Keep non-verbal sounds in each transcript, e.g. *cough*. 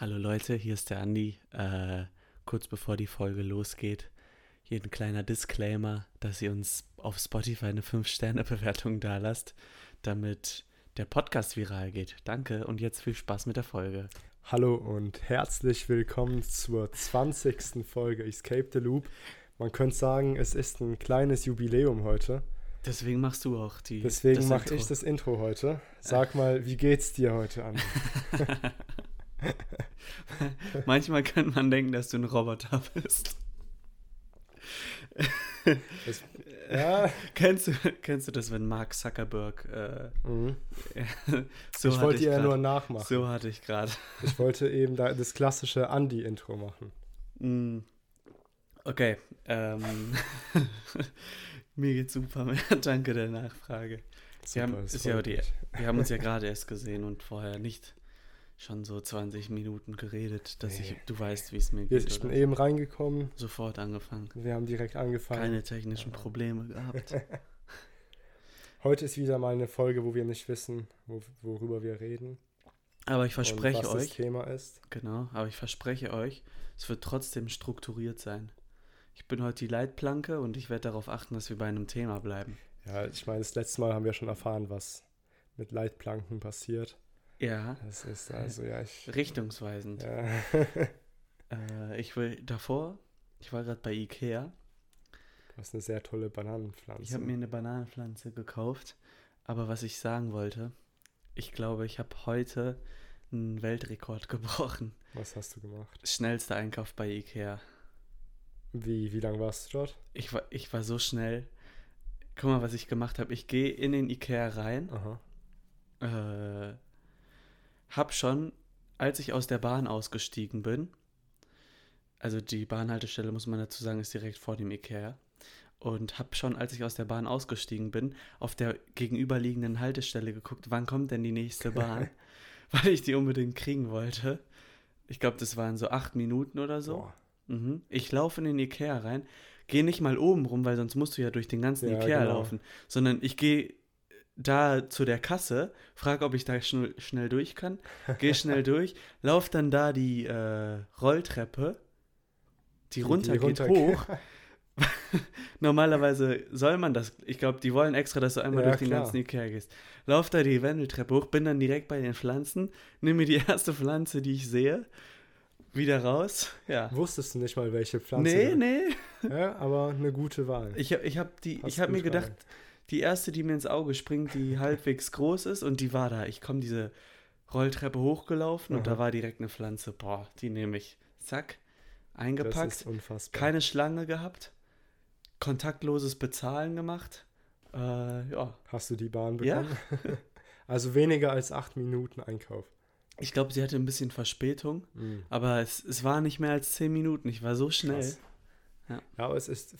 Hallo Leute, hier ist der Andi. Äh, kurz bevor die Folge losgeht, hier ein kleiner Disclaimer, dass ihr uns auf Spotify eine 5-Sterne-Bewertung *laughs* da lasst, damit der Podcast viral geht. Danke und jetzt viel Spaß mit der Folge. Hallo und herzlich willkommen zur 20. Folge Escape the Loop. Man könnte sagen, es ist ein kleines Jubiläum heute. Deswegen machst du auch die. Deswegen mache ich das Intro heute. *laughs* Sag mal, wie geht's dir heute an? *laughs* *laughs* Manchmal kann man denken, dass du ein Roboter bist. Das, ja. *laughs* kennst, du, kennst du das, wenn Mark Zuckerberg. Äh, mhm. *laughs* so ich wollte ja nur nachmachen. So hatte ich gerade. Ich wollte eben da das klassische Andy-Intro machen. Mm. Okay. Ähm, mir geht's super. Danke der Nachfrage. Super, wir, haben, ja die, wir haben uns ja gerade erst gesehen und vorher nicht schon so 20 Minuten geredet, dass nee. ich, du weißt, wie es mir geht. Ich bin eben reingekommen. Sofort angefangen. Wir haben direkt angefangen. Keine technischen Probleme gehabt. *laughs* Heute ist wieder mal eine Folge, wo wir nicht wissen, wo, worüber wir reden. Aber ich verspreche was euch. Das Thema ist. Genau, aber ich verspreche euch, es wird trotzdem strukturiert sein. Ich bin heute die Leitplanke und ich werde darauf achten, dass wir bei einem Thema bleiben. Ja, ich meine, das letzte Mal haben wir schon erfahren, was mit Leitplanken passiert. Ja. Das ist also, ja, ich. Richtungsweisend. Ja. *laughs* äh, ich will davor, ich war gerade bei Ikea. Du hast eine sehr tolle Bananenpflanze. Ich habe mir eine Bananenpflanze gekauft. Aber was ich sagen wollte, ich glaube, ich habe heute einen Weltrekord *laughs* gebrochen. Was hast du gemacht? Schnellster Einkauf bei Ikea. Wie, wie lange warst du dort? Ich war, ich war so schnell. Guck mal, was ich gemacht habe. Ich gehe in den Ikea rein. Aha. Äh, habe schon, als ich aus der Bahn ausgestiegen bin, also die Bahnhaltestelle, muss man dazu sagen, ist direkt vor dem Ikea, und habe schon, als ich aus der Bahn ausgestiegen bin, auf der gegenüberliegenden Haltestelle geguckt, wann kommt denn die nächste Bahn, *laughs* weil ich die unbedingt kriegen wollte. Ich glaube, das waren so acht Minuten oder so. Mhm. Ich laufe in den Ikea rein, gehe nicht mal oben rum, weil sonst musst du ja durch den ganzen ja, Ikea genau. laufen, sondern ich gehe da zu der Kasse, frage, ob ich da schnell, schnell durch kann, gehe schnell *laughs* durch, laufe dann da die äh, Rolltreppe, die runter die geht hoch. *laughs* *laughs* Normalerweise soll man das, ich glaube, die wollen extra, dass du einmal ja, durch den klar. ganzen Ikea gehst. Lauf da die Wendeltreppe hoch, bin dann direkt bei den Pflanzen, nimm mir die erste Pflanze, die ich sehe, wieder raus. Ja. Wusstest du nicht mal, welche Pflanze? Nee, nee. Ja, aber eine gute Wahl. Ich, ich habe hab mir gedacht, Wahl die erste, die mir ins Auge springt, die *laughs* halbwegs groß ist und die war da. Ich komme diese Rolltreppe hochgelaufen und da war direkt eine Pflanze. Boah, die nehme ich. Zack, eingepackt. Das ist unfassbar. Keine Schlange gehabt. Kontaktloses Bezahlen gemacht. Äh, ja. Hast du die Bahn bekommen? Ja. *laughs* also weniger als acht Minuten Einkauf. Ich glaube, sie hatte ein bisschen Verspätung, mhm. aber es, es war nicht mehr als zehn Minuten. Ich war so schnell. Ja. ja, aber es ist,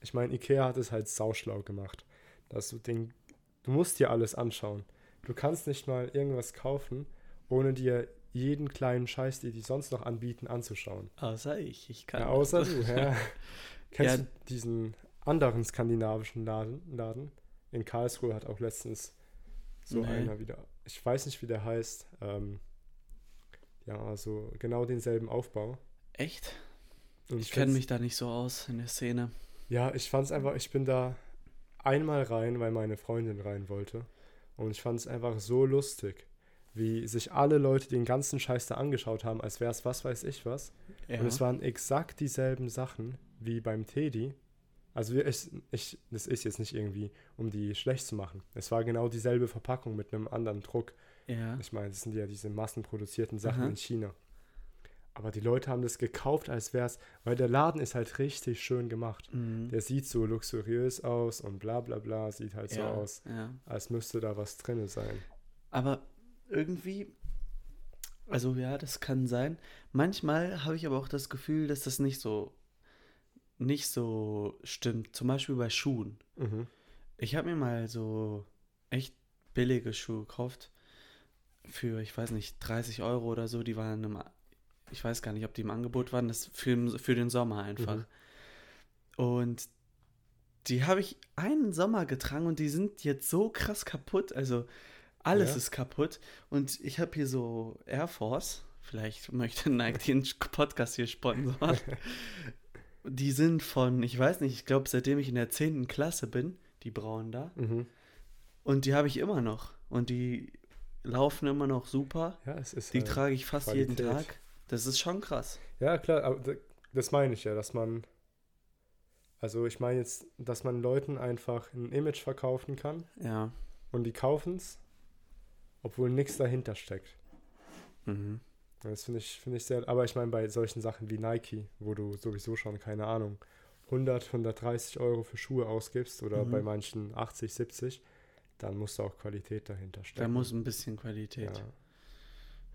ich meine, Ikea hat es halt sauschlau gemacht dass du den, du musst dir alles anschauen. Du kannst nicht mal irgendwas kaufen, ohne dir jeden kleinen Scheiß, die die sonst noch anbieten, anzuschauen. Außer ich, ich kann. Ja, außer du, *laughs* ja. Kennst ja. du diesen anderen skandinavischen Laden, Laden? In Karlsruhe hat auch letztens so nee. einer wieder, ich weiß nicht, wie der heißt, ähm, ja, also genau denselben Aufbau. Echt? Und ich kenne mich da nicht so aus in der Szene. Ja, ich fand es einfach, ich bin da einmal rein, weil meine Freundin rein wollte. Und ich fand es einfach so lustig, wie sich alle Leute den ganzen Scheiß da angeschaut haben, als wäre es was weiß ich was. Ja. Und es waren exakt dieselben Sachen wie beim Teddy. Also ich, ich, das ist jetzt nicht irgendwie, um die schlecht zu machen. Es war genau dieselbe Verpackung mit einem anderen Druck. Ja. Ich meine, das sind ja diese massenproduzierten Sachen Aha. in China. Aber die Leute haben das gekauft, als wäre es, weil der Laden ist halt richtig schön gemacht. Mhm. Der sieht so luxuriös aus und bla bla bla, sieht halt ja, so aus, ja. als müsste da was drin sein. Aber irgendwie, also ja, das kann sein. Manchmal habe ich aber auch das Gefühl, dass das nicht so, nicht so stimmt. Zum Beispiel bei Schuhen. Mhm. Ich habe mir mal so echt billige Schuhe gekauft für, ich weiß nicht, 30 Euro oder so. Die waren im ich weiß gar nicht, ob die im Angebot waren, das für, für den Sommer einfach. Mhm. Und die habe ich einen Sommer getragen und die sind jetzt so krass kaputt. Also alles ja. ist kaputt. Und ich habe hier so Air Force, Vielleicht möchte Nike den Podcast hier sponsoren. *laughs* die sind von, ich weiß nicht, ich glaube, seitdem ich in der 10. Klasse bin, die braunen da. Mhm. Und die habe ich immer noch. Und die laufen immer noch super. Ja, es ist die halt trage ich fast Qualität. jeden Tag. Das ist schon krass. Ja, klar, aber das meine ich ja, dass man. Also ich meine jetzt, dass man Leuten einfach ein Image verkaufen kann. Ja. Und die kaufen es, obwohl nichts dahinter steckt. Mhm. Das finde ich, find ich sehr. Aber ich meine, bei solchen Sachen wie Nike, wo du sowieso schon, keine Ahnung, 100, 130 Euro für Schuhe ausgibst oder mhm. bei manchen 80, 70, dann muss da auch Qualität dahinter stecken. Da muss ein bisschen Qualität. Ja.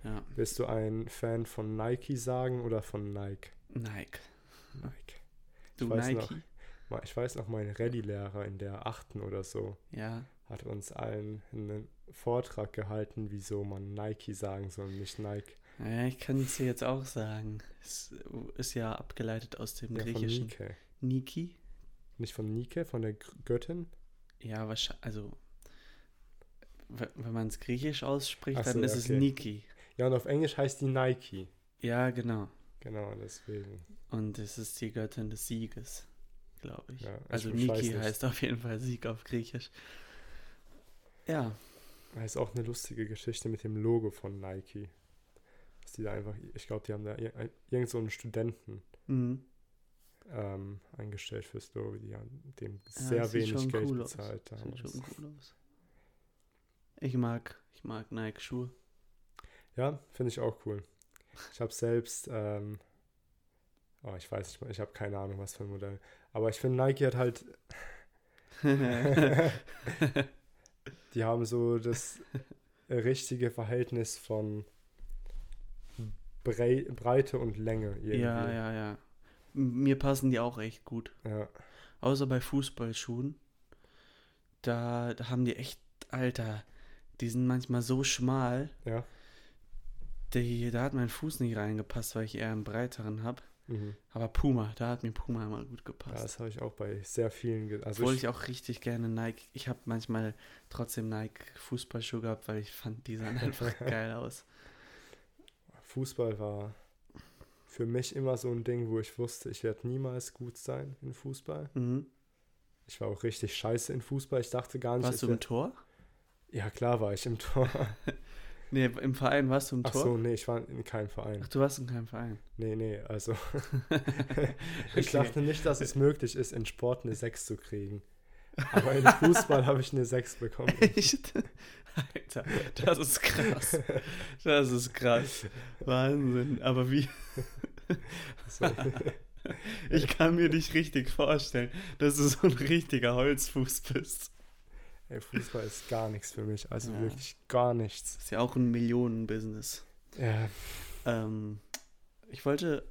Ja. Bist du ein Fan von Nike sagen oder von Nike? Nike. Nike. Du ich Nike? Noch, ich weiß noch, mein Rallye-Lehrer in der achten oder so ja. hat uns allen einen Vortrag gehalten, wieso man Nike sagen soll, nicht Nike. Ja, ich kann es dir jetzt auch sagen. Es ist ja abgeleitet aus dem ja, griechischen. Von Nike. Niki? Nicht von Nike, von der Göttin? Ja, wahrscheinlich. Also, wenn man es griechisch ausspricht, so, dann ist okay. es Niki. Ja, und auf Englisch heißt die Nike. Ja, genau. Genau, deswegen. Und es ist die Göttin des Sieges, glaube ich. Ja, also Niki heißt auf jeden Fall Sieg auf Griechisch. Ja. Das ist auch eine lustige Geschichte mit dem Logo von Nike dass die da einfach, ich glaube, die haben da irgend so einen Studenten mhm. ähm, eingestellt für Story, die haben dem sehr ja, wenig Geld cool bezahlt aus. Sieht schon cool aus. Ich mag, ich mag Nike Schuhe. Ja, finde ich auch cool. Ich habe selbst, ähm, oh, ich weiß nicht, ich habe keine Ahnung, was für ein Modell. Aber ich finde, Nike hat halt, *laughs* *laughs* die haben so das richtige Verhältnis von Brei Breite und Länge. Irgendwie. Ja, ja, ja. Mir passen die auch echt gut. Ja. Außer bei Fußballschuhen. Da, da haben die echt, Alter, die sind manchmal so schmal. Ja. Die, da hat mein Fuß nicht reingepasst, weil ich eher einen breiteren habe. Mhm. Aber Puma, da hat mir Puma immer gut gepasst. Ja, das habe ich auch bei sehr vielen. Also Obwohl ich, ich, auch richtig gerne Nike. Ich habe manchmal trotzdem Nike Fußballschuhe gehabt, weil ich fand, die sahen *laughs* einfach geil aus. Fußball war für mich immer so ein Ding, wo ich wusste, ich werde niemals gut sein in Fußball. Mhm. Ich war auch richtig scheiße in Fußball. Ich dachte gar nicht. Warst du im Tor? Ja, klar war ich im Tor. *laughs* nee, im Verein warst du im Tor? Ach so, nee, ich war in keinem Verein. Ach, du warst in keinem Verein? Nee, nee, also. *laughs* ich okay. dachte nicht, dass es möglich ist, in Sport eine 6 zu kriegen. Aber in *laughs* Fußball habe ich eine 6 bekommen. Echt? Alter, das ist krass. Das ist krass. Wahnsinn. Aber wie. *laughs* ich kann mir dich richtig vorstellen, dass du so ein richtiger Holzfuß bist. Ey, Fußball ist gar nichts für mich. Also ja. wirklich gar nichts. Ist ja auch ein Millionenbusiness. Ja. Ähm, ich wollte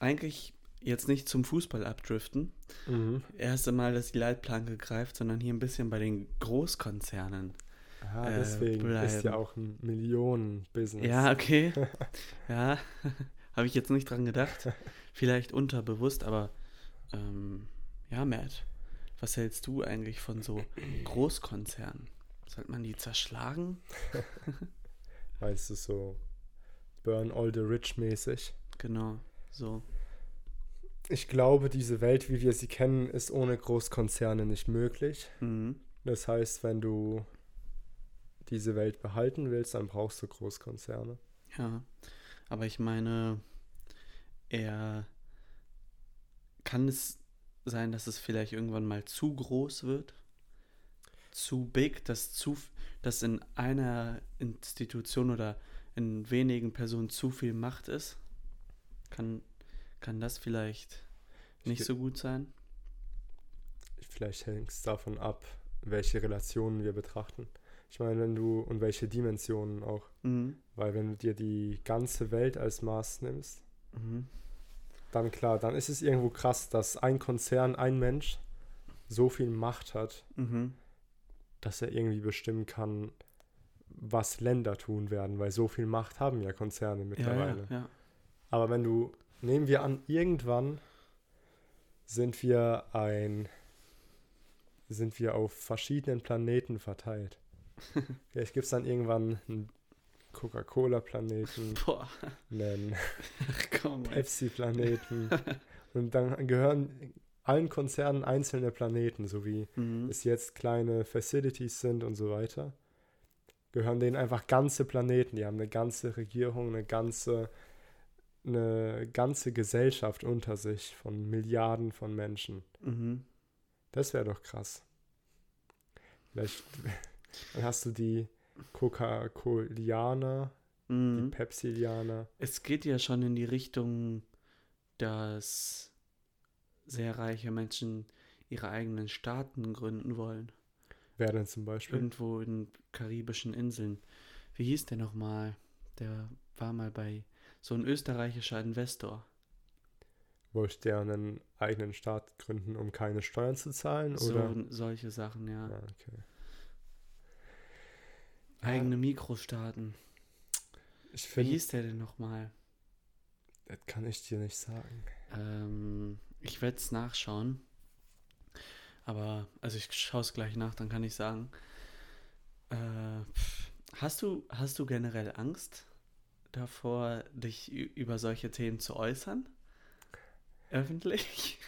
eigentlich jetzt nicht zum Fußball abdriften. Mhm. Erst einmal, dass die Leitplanke greift, sondern hier ein bisschen bei den Großkonzernen Ah, deswegen äh, ist ja auch ein Millionen-Business. Ja, okay. *laughs* ja, *laughs* habe ich jetzt nicht dran gedacht. *laughs* Vielleicht unterbewusst, aber ähm, ja, Matt, was hältst du eigentlich von so *clears throat* Großkonzernen? Sollte man die zerschlagen? *laughs* Weißt du, so Burn All the Rich mäßig? Genau, so. Ich glaube, diese Welt, wie wir sie kennen, ist ohne Großkonzerne nicht möglich. Mhm. Das heißt, wenn du diese Welt behalten willst, dann brauchst du Großkonzerne. Ja, aber ich meine, er kann es sein, dass es vielleicht irgendwann mal zu groß wird, zu big, dass zu, dass in einer Institution oder in wenigen Personen zu viel Macht ist. Kann, kann das vielleicht nicht ich, so gut sein? Vielleicht hängt es davon ab, welche Relationen wir betrachten. Ich meine, wenn du, und welche Dimensionen auch. Mhm. Weil wenn du dir die ganze Welt als Maß nimmst, mhm. Dann klar, dann ist es irgendwo krass, dass ein Konzern, ein Mensch so viel Macht hat, mhm. dass er irgendwie bestimmen kann, was Länder tun werden, weil so viel Macht haben ja Konzerne mittlerweile. Ja, ja, ja. Aber wenn du, nehmen wir an, irgendwann sind wir ein, sind wir auf verschiedenen Planeten verteilt. *laughs* Vielleicht gibt es dann irgendwann ein Coca-Cola-Planeten, *laughs* einen Pepsi-Planeten. *laughs* Und dann gehören allen Konzernen einzelne Planeten, so wie mhm. es jetzt kleine Facilities sind und so weiter, gehören denen einfach ganze Planeten. Die haben eine ganze Regierung, eine ganze, eine ganze Gesellschaft unter sich von Milliarden von Menschen. Mhm. Das wäre doch krass. Vielleicht dann *laughs* hast du die Coca-Colianer, mhm. die Pepsilianer. Es geht ja schon in die Richtung, dass sehr reiche Menschen ihre eigenen Staaten gründen wollen. Wer denn zum Beispiel? Irgendwo in karibischen Inseln. Wie hieß der nochmal? Der war mal bei so ein österreichischer Investor. Wollte der einen eigenen Staat gründen, um keine Steuern zu zahlen? So, oder? solche Sachen, ja. Ah, okay. Eigene Mikrostaaten. Ich find, Wie hieß der denn nochmal? Das kann ich dir nicht sagen. Ähm, ich werde es nachschauen. Aber, also ich schaue es gleich nach, dann kann ich sagen. Äh, hast, du, hast du generell Angst davor, dich über solche Themen zu äußern? Öffentlich?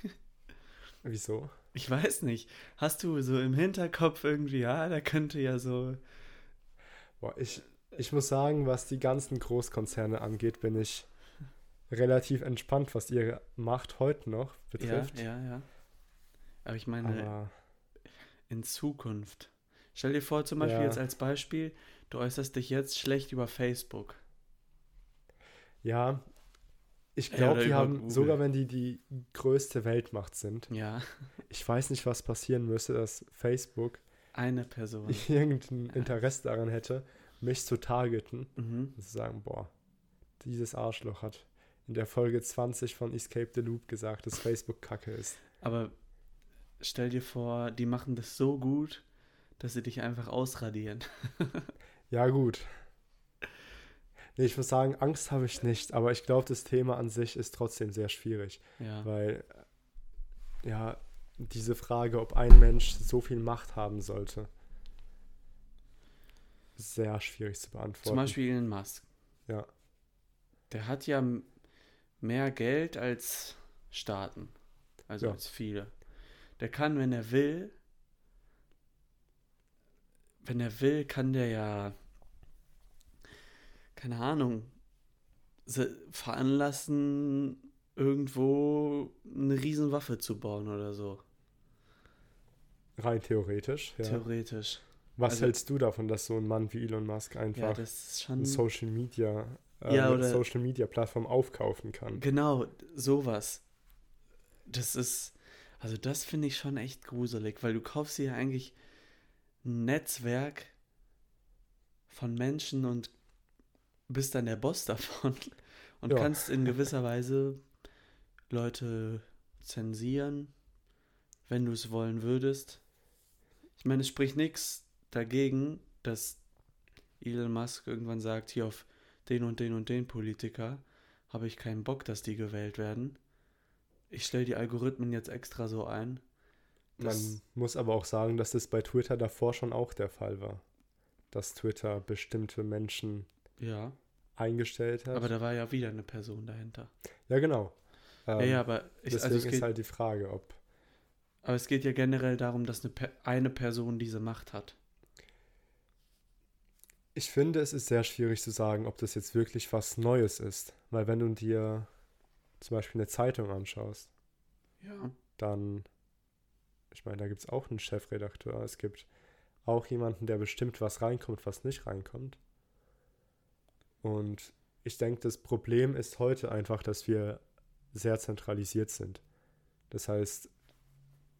*laughs* Wieso? Ich weiß nicht. Hast du so im Hinterkopf irgendwie, ja, da könnte ja so. Boah, ich, ich muss sagen, was die ganzen Großkonzerne angeht, bin ich relativ entspannt, was ihre Macht heute noch betrifft. Ja, ja, ja. Aber ich meine, Aber in Zukunft. Stell dir vor, zum Beispiel ja. jetzt als Beispiel, du äußerst dich jetzt schlecht über Facebook. Ja, ich glaube, ja, die haben, Google. sogar wenn die die größte Weltmacht sind, ja. ich weiß nicht, was passieren müsste, dass Facebook eine Person *laughs* irgendein Interesse daran hätte, mich zu targeten mhm. und zu sagen, boah, dieses Arschloch hat in der Folge 20 von Escape the Loop gesagt, dass Facebook kacke ist. Aber stell dir vor, die machen das so gut, dass sie dich einfach ausradieren. *laughs* ja, gut. Nee, ich muss sagen, Angst habe ich nicht, aber ich glaube, das Thema an sich ist trotzdem sehr schwierig. Ja. Weil, ja, diese Frage, ob ein Mensch so viel Macht haben sollte, sehr schwierig zu beantworten. Zum Beispiel Elon Musk. Ja. Der hat ja mehr Geld als Staaten. Also ja. als viele. Der kann, wenn er will, wenn er will, kann der ja, keine Ahnung, veranlassen, irgendwo eine Riesenwaffe zu bauen oder so. Rein theoretisch, ja. Theoretisch. Was also, hältst du davon, dass so ein Mann wie Elon Musk einfach ja, schon, Social Media äh, ja, oder, Social Media Plattform aufkaufen kann. Genau, sowas. Das ist, also das finde ich schon echt gruselig, weil du kaufst dir ja eigentlich ein Netzwerk von Menschen und bist dann der Boss davon *laughs* und ja. kannst in gewisser Weise Leute zensieren, wenn du es wollen würdest. Ich meine, es spricht nichts dagegen, dass Elon Musk irgendwann sagt, hier auf den und den und den Politiker, habe ich keinen Bock, dass die gewählt werden. Ich stelle die Algorithmen jetzt extra so ein. Man muss aber auch sagen, dass das bei Twitter davor schon auch der Fall war. Dass Twitter bestimmte Menschen ja. eingestellt hat. Aber da war ja wieder eine Person dahinter. Ja, genau. Ähm, ja, ja, aber ich, also deswegen also ist halt die Frage, ob. Aber es geht ja generell darum, dass eine, eine Person diese Macht hat. Ich finde, es ist sehr schwierig zu sagen, ob das jetzt wirklich was Neues ist. Weil wenn du dir zum Beispiel eine Zeitung anschaust, ja. dann, ich meine, da gibt es auch einen Chefredakteur. Es gibt auch jemanden, der bestimmt, was reinkommt, was nicht reinkommt. Und ich denke, das Problem ist heute einfach, dass wir sehr zentralisiert sind. Das heißt,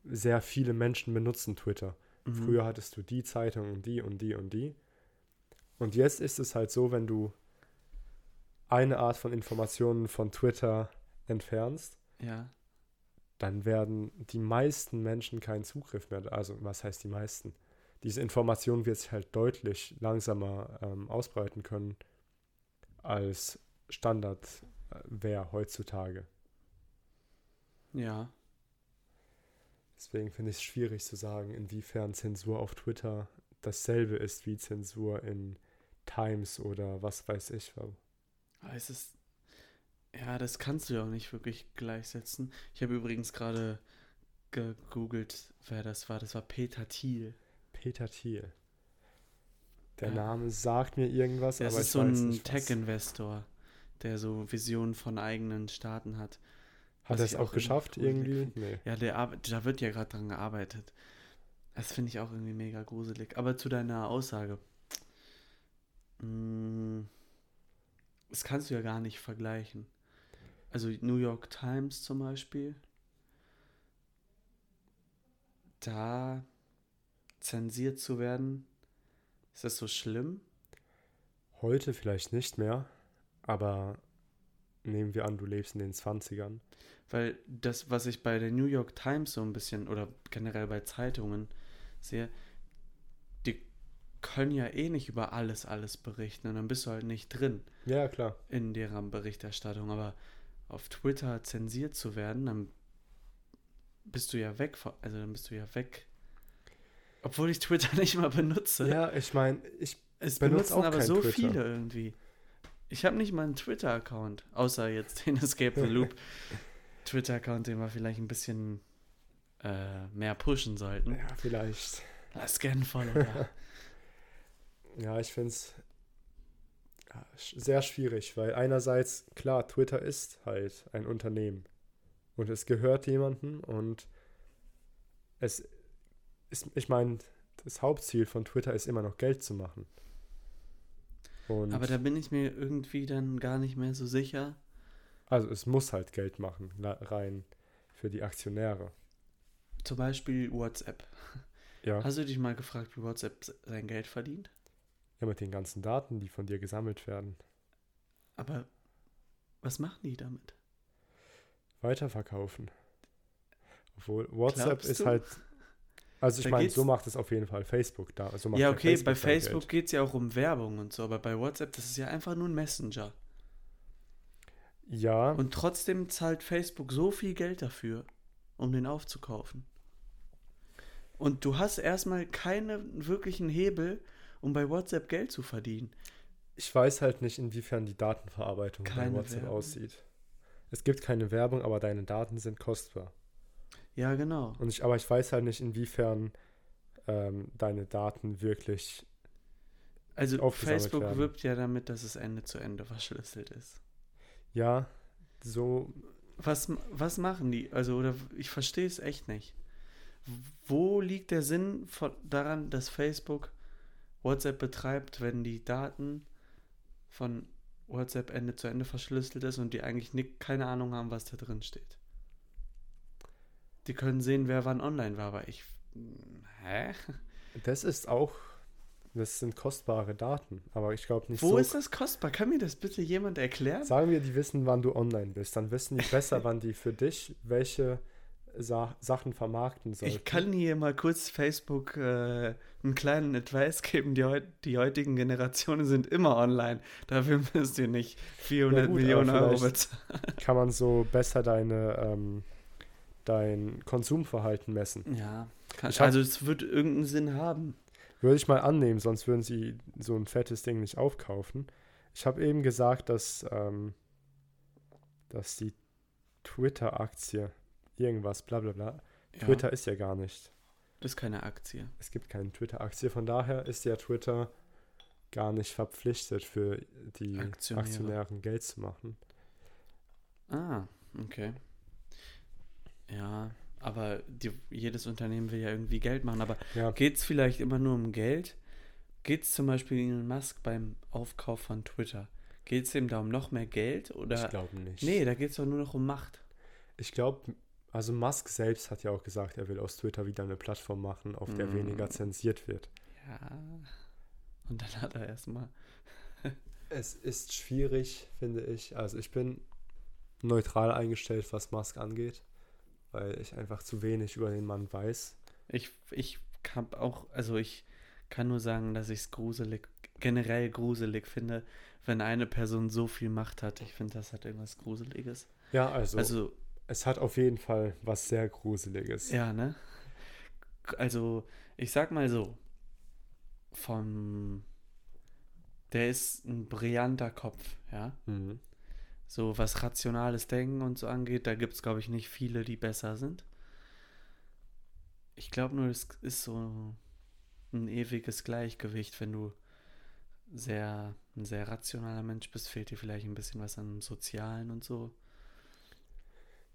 sehr viele Menschen benutzen Twitter. Mhm. Früher hattest du die Zeitung und die und die und die. Und jetzt ist es halt so, wenn du eine Art von Informationen von Twitter entfernst, ja. dann werden die meisten Menschen keinen Zugriff mehr. Also, was heißt die meisten? Diese Information wird sich halt deutlich langsamer ähm, ausbreiten können als Standardwehr heutzutage. Ja. Deswegen finde ich es schwierig zu sagen, inwiefern Zensur auf Twitter dasselbe ist wie Zensur in Times oder was weiß ich. Es ist, ja, das kannst du ja auch nicht wirklich gleichsetzen. Ich habe übrigens gerade gegoogelt, wer das war. Das war Peter Thiel. Peter Thiel. Der ja. Name sagt mir irgendwas, das aber ist ich so ein Tech-Investor, der so Visionen von eigenen Staaten hat. Hat er es auch geschafft irgendwie? Nee. Ja, der, da wird ja gerade dran gearbeitet. Das finde ich auch irgendwie mega gruselig. Aber zu deiner Aussage. Mm, das kannst du ja gar nicht vergleichen. Also New York Times zum Beispiel. Da zensiert zu werden, ist das so schlimm? Heute vielleicht nicht mehr, aber nehmen wir an, du lebst in den 20ern. Weil das, was ich bei der New York Times so ein bisschen oder generell bei Zeitungen sehe, die können ja eh nicht über alles, alles berichten und dann bist du halt nicht drin. Ja, klar. In deren Berichterstattung. Aber auf Twitter zensiert zu werden, dann bist du ja weg, also dann bist du ja weg. Obwohl ich Twitter *laughs* nicht mal benutze. Ja, ich meine, ich es benutzen aber so Twitter. viele irgendwie. Ich habe nicht mal einen Twitter-Account, außer jetzt den Escape the Loop *laughs* Twitter-Account, den wir vielleicht ein bisschen äh, mehr pushen sollten. Ja, vielleicht. Lass gerne Follower. *laughs* ja, ich finde es sehr schwierig, weil einerseits, klar, Twitter ist halt ein Unternehmen und es gehört jemandem und es ist, ich meine, das Hauptziel von Twitter ist immer noch Geld zu machen. Und Aber da bin ich mir irgendwie dann gar nicht mehr so sicher. Also es muss halt Geld machen, rein für die Aktionäre. Zum Beispiel WhatsApp. Ja. Hast du dich mal gefragt, wie WhatsApp sein Geld verdient? Ja, mit den ganzen Daten, die von dir gesammelt werden. Aber was machen die damit? Weiterverkaufen. Obwohl WhatsApp ist halt. Also ich meine, so macht es auf jeden Fall Facebook da. So ja, okay, Facebook bei Facebook geht es ja auch um Werbung und so, aber bei WhatsApp, das ist ja einfach nur ein Messenger. Ja. Und trotzdem zahlt Facebook so viel Geld dafür, um den aufzukaufen. Und du hast erstmal keinen wirklichen Hebel, um bei WhatsApp Geld zu verdienen. Ich weiß halt nicht, inwiefern die Datenverarbeitung keine bei WhatsApp Werbung. aussieht. Es gibt keine Werbung, aber deine Daten sind kostbar. Ja, genau. Und ich, aber ich weiß halt nicht, inwiefern ähm, deine Daten wirklich. Also Facebook werden. wirbt ja damit, dass es Ende zu Ende verschlüsselt ist. Ja, so. Was, was machen die? Also, oder ich verstehe es echt nicht. Wo liegt der Sinn von, daran, dass Facebook WhatsApp betreibt, wenn die Daten von WhatsApp Ende zu Ende verschlüsselt ist und die eigentlich nicht, keine Ahnung haben, was da drin steht? Die können sehen, wer wann online war, aber ich. Hä? Das ist auch das sind kostbare Daten, aber ich glaube nicht Wo so. Wo ist das kostbar? Kann mir das bitte jemand erklären? Sagen wir, die wissen, wann du online bist. Dann wissen die besser, wann die für dich welche Sa Sachen vermarkten sollen. Ich kann hier mal kurz Facebook äh, einen kleinen Advice geben. Die, die heutigen Generationen sind immer online. Dafür müsst ihr nicht 400 ja gut, Millionen Euro bezahlen. Kann man so besser deine, ähm, dein Konsumverhalten messen. Ja, kann, also es wird irgendeinen Sinn haben. Würde ich mal annehmen, sonst würden sie so ein fettes Ding nicht aufkaufen. Ich habe eben gesagt, dass, ähm, dass die Twitter-Aktie irgendwas, bla bla bla. Ja. Twitter ist ja gar nicht. Das ist keine Aktie. Es gibt keine Twitter-Aktie, von daher ist ja Twitter gar nicht verpflichtet, für die Aktionäre. Aktionären Geld zu machen. Ah, okay. Ja, aber die, jedes Unternehmen will ja irgendwie Geld machen. Aber ja. geht es vielleicht immer nur um Geld? Geht es zum Beispiel Elon Musk beim Aufkauf von Twitter? Geht es ihm da um noch mehr Geld? Oder? Ich glaube nicht. Nee, da geht es doch nur noch um Macht. Ich glaube, also Musk selbst hat ja auch gesagt, er will aus Twitter wieder eine Plattform machen, auf der mm. weniger zensiert wird. Ja. Und dann hat er erstmal. *laughs* es ist schwierig, finde ich. Also ich bin neutral eingestellt, was Musk angeht weil ich einfach zu wenig über den Mann weiß. Ich, ich kann auch, also ich kann nur sagen, dass ich es gruselig, generell gruselig finde, wenn eine Person so viel Macht hat. Ich finde, das hat irgendwas Gruseliges. Ja, also, also es hat auf jeden Fall was sehr Gruseliges. Ja, ne? Also, ich sag mal so, von der ist ein brillanter Kopf, ja. Mhm. So was rationales Denken und so angeht, da gibt es, glaube ich, nicht viele, die besser sind. Ich glaube nur, es ist so ein ewiges Gleichgewicht, wenn du sehr, ein sehr rationaler Mensch bist, fehlt dir vielleicht ein bisschen was an Sozialen und so.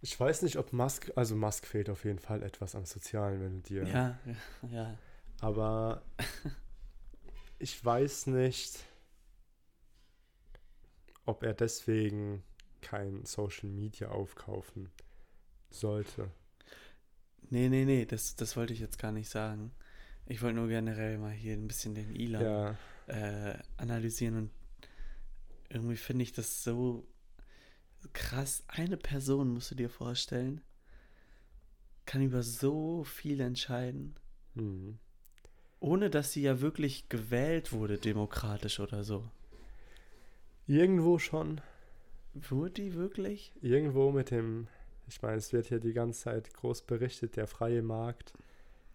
Ich weiß nicht, ob Musk, also Musk fehlt auf jeden Fall etwas am Sozialen, wenn du dir. Ja, ja, ja. Aber *laughs* ich weiß nicht, ob er deswegen kein Social Media aufkaufen sollte. Nee, nee, nee, das, das wollte ich jetzt gar nicht sagen. Ich wollte nur generell mal hier ein bisschen den Elon ja. äh, analysieren und irgendwie finde ich das so krass. Eine Person, musst du dir vorstellen, kann über so viel entscheiden. Mhm. Ohne dass sie ja wirklich gewählt wurde, demokratisch oder so. Irgendwo schon. Wurde die wirklich? Irgendwo mit dem, ich meine, es wird hier die ganze Zeit groß berichtet, der freie Markt.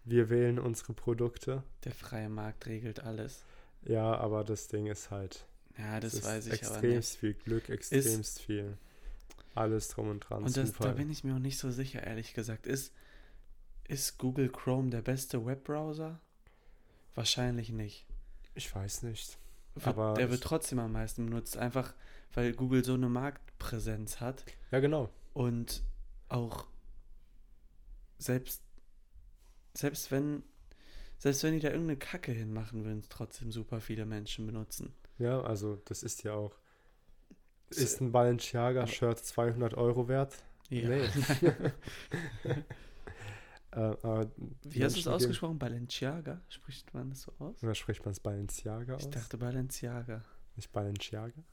Wir wählen unsere Produkte. Der freie Markt regelt alles. Ja, aber das Ding ist halt. Ja, das weiß ich aber nicht. Extremst viel Glück, extremst ist, viel. Alles drum und dran. Und das, da bin ich mir auch nicht so sicher, ehrlich gesagt. Ist, ist Google Chrome der beste Webbrowser? Wahrscheinlich nicht. Ich weiß nicht. Wird, aber der wird trotzdem am meisten benutzt, einfach weil Google so eine Marktpräsenz hat. Ja, genau. Und auch selbst, selbst wenn, selbst wenn die da irgendeine Kacke hinmachen, würden es trotzdem super viele Menschen benutzen. Ja, also das ist ja auch. Ist ein Balenciaga-Shirt 200 Euro wert? Ja. Nee. *laughs* *laughs* Äh, äh, Wie hast du es ausgesprochen? Balenciaga? Spricht man das so aus? Oder spricht man es Balenciaga aus? Ich dachte Balenciaga. Nicht Balenciaga?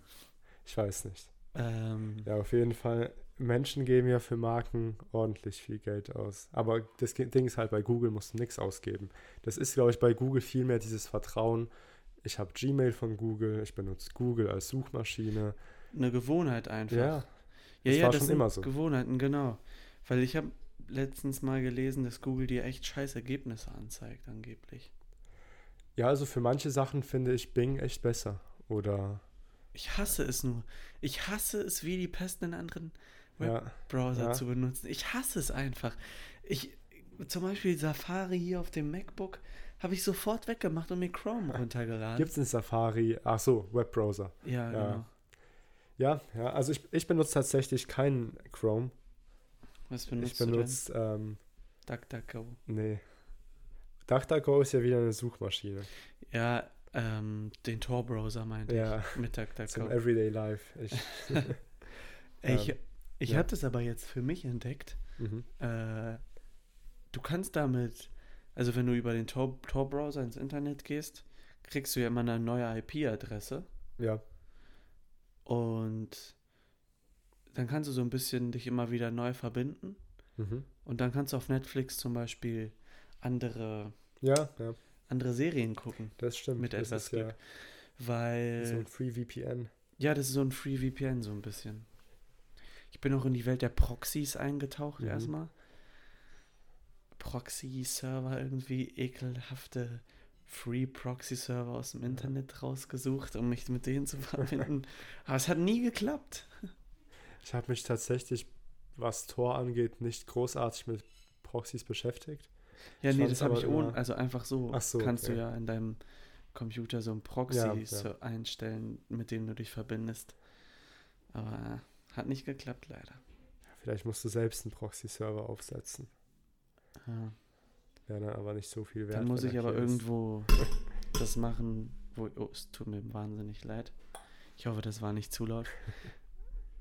Ich weiß nicht. Ähm, ja, auf jeden Fall. Menschen geben ja für Marken ordentlich viel Geld aus. Aber das Ding ist halt, bei Google musst du nichts ausgeben. Das ist, glaube ich, bei Google vielmehr dieses Vertrauen. Ich habe Gmail von Google, ich benutze Google als Suchmaschine. Eine Gewohnheit einfach. Ja, ja, das ja, war das schon immer so. Gewohnheiten, genau. Weil ich habe letztens mal gelesen, dass Google dir echt scheiß Ergebnisse anzeigt, angeblich. Ja, also für manche Sachen finde ich Bing echt besser. Oder. Ich hasse es nur. Ich hasse es wie die Pest, einen anderen Webbrowser ja, zu benutzen. Ich hasse es einfach. Ich, zum Beispiel Safari hier auf dem MacBook habe ich sofort weggemacht und mir Chrome runtergeladen. Gibt es einen Safari? Ach so, Webbrowser. Ja, ja, genau. Ja, ja, also ich, ich benutze tatsächlich keinen Chrome. Was benutzt ich benutze, ähm, DuckDuckGo. Nee. DuckDuckGo ist ja wieder eine Suchmaschine. Ja, ähm, den Tor-Browser meinte ja, ich. Mit *laughs* DuckDuckGo. Zum Everyday Life. Ich, *laughs* ich, ähm, ich ja. habe das aber jetzt für mich entdeckt. Mhm. Äh, du kannst damit, also wenn du über den Tor-Browser Tor ins Internet gehst, kriegst du ja immer eine neue IP-Adresse. Ja. Und dann kannst du so ein bisschen dich immer wieder neu verbinden. Mhm. Und dann kannst du auf Netflix zum Beispiel andere, ja, ja. andere Serien gucken. Das stimmt. Mit das etwas Glück. Ja weil. So ein Free VPN. Ja, das ist so ein Free VPN, so ein bisschen. Ich bin auch in die Welt der Proxys eingetaucht mhm. erstmal. Proxy-Server irgendwie ekelhafte Free Proxy-Server aus dem Internet rausgesucht, um mich mit denen zu verbinden. *laughs* Aber es hat nie geklappt. Ich habe mich tatsächlich, was Tor angeht, nicht großartig mit Proxys beschäftigt. Ja, ich nee, das habe ich ohne, also einfach so, so kannst okay. du ja in deinem Computer so ein Proxy ja, ja. einstellen, mit dem du dich verbindest. Aber hat nicht geklappt, leider. Vielleicht musst du selbst einen Proxy-Server aufsetzen. Ja. Wäre dann aber nicht so viel wert. Dann muss ich aber irgendwo das machen, wo. Oh, es tut mir wahnsinnig leid. Ich hoffe, das war nicht zu laut. *laughs*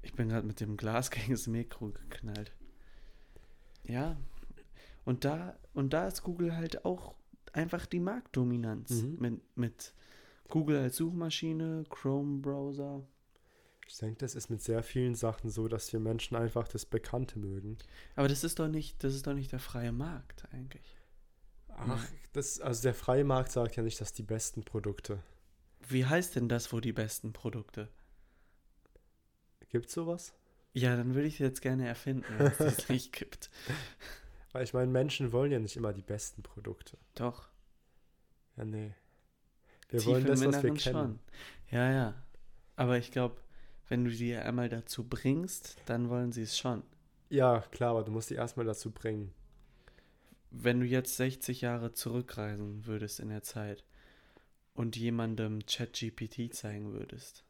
Ich bin gerade mit dem Glas *laughs* gegen das Mikro geknallt. Ja. Und da, und da ist Google halt auch einfach die Marktdominanz. Mhm. Mit, mit Google als Suchmaschine, Chrome-Browser. Ich denke, das ist mit sehr vielen Sachen so, dass wir Menschen einfach das Bekannte mögen. Aber das ist doch nicht, das ist doch nicht der freie Markt eigentlich. Ach, das, also der freie Markt sagt ja nicht, dass die besten Produkte. Wie heißt denn das, wo die besten Produkte? Gibt es sowas? Ja, dann würde ich es jetzt gerne erfinden, wenn es das *laughs* nicht gibt. Weil ich meine, Menschen wollen ja nicht immer die besten Produkte. Doch. Ja, nee. Wir tief wollen das, was wir kennen. schon. Ja, ja. Aber ich glaube, wenn du die einmal dazu bringst, dann wollen sie es schon. Ja, klar, aber du musst die erstmal dazu bringen. Wenn du jetzt 60 Jahre zurückreisen würdest in der Zeit und jemandem ChatGPT zeigen würdest,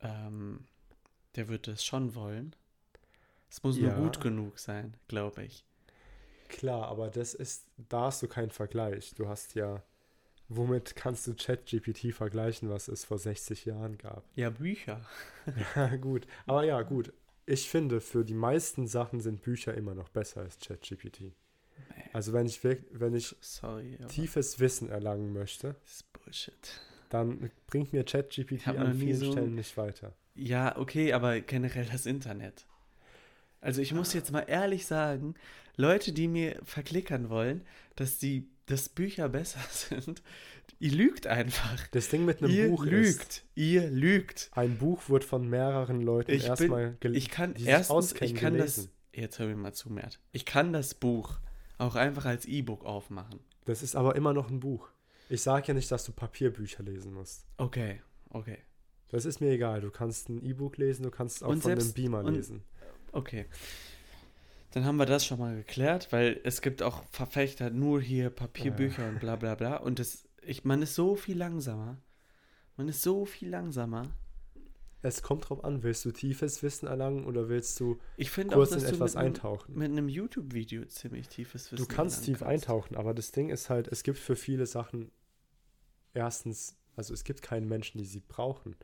ähm, der wird es schon wollen. Es muss Ja. nur gut genug sein, glaube ich. Klar, aber das ist, da hast du keinen Vergleich. Du hast ja, womit kannst du ChatGPT vergleichen, was es vor 60 Jahren gab? Ja, Bücher. *laughs* Ja, gut. Aber ja, gut. Ich finde, für die meisten Sachen sind Bücher immer noch besser als ChatGPT. Also wenn ich wenn ich Sorry, tiefes Wissen erlangen möchte, das ist Bullshit. Dann bringt mir ChatGPT an vielen so- Stellen nicht weiter. Ja, okay, aber generell das Internet. Also ich muss jetzt mal ehrlich sagen, Leute, die mir verklickern wollen, dass die dass Bücher besser *laughs* sind, ihr lügt einfach. Das Ding mit einem ihr Buch lügt. ist, Ihr lügt. ein Buch wird von mehreren Leuten Ich erstmal gelesen. Ich kann erstens, ich kann gelesen. das. Jetzt hör mir mal zu, Mert. Ich kann das Buch auch einfach als E-Book aufmachen. Das ist aber immer noch ein Buch. Ich sage ja nicht, dass du Papierbücher lesen musst. Okay, okay, Das ist mir egal. Du kannst ein E-Book lesen, du kannst auch Und von einem selbst- Beamer und- lesen. okay. Dann haben wir das schon mal geklärt, weil es gibt auch Verfechter nur hier Papierbücher und bla bla bla. Und das, ich, man ist so viel langsamer. Man ist so viel langsamer. Es kommt drauf an, willst du tiefes Wissen erlangen oder willst du Ich auch, kurz dass in du etwas mit einem, eintauchen? mit einem YouTube-Video ziemlich tiefes Wissen Du kannst tief eintauchen, aber das Ding ist halt, es gibt für viele Sachen erstens, also es gibt keinen Menschen, die sie brauchen.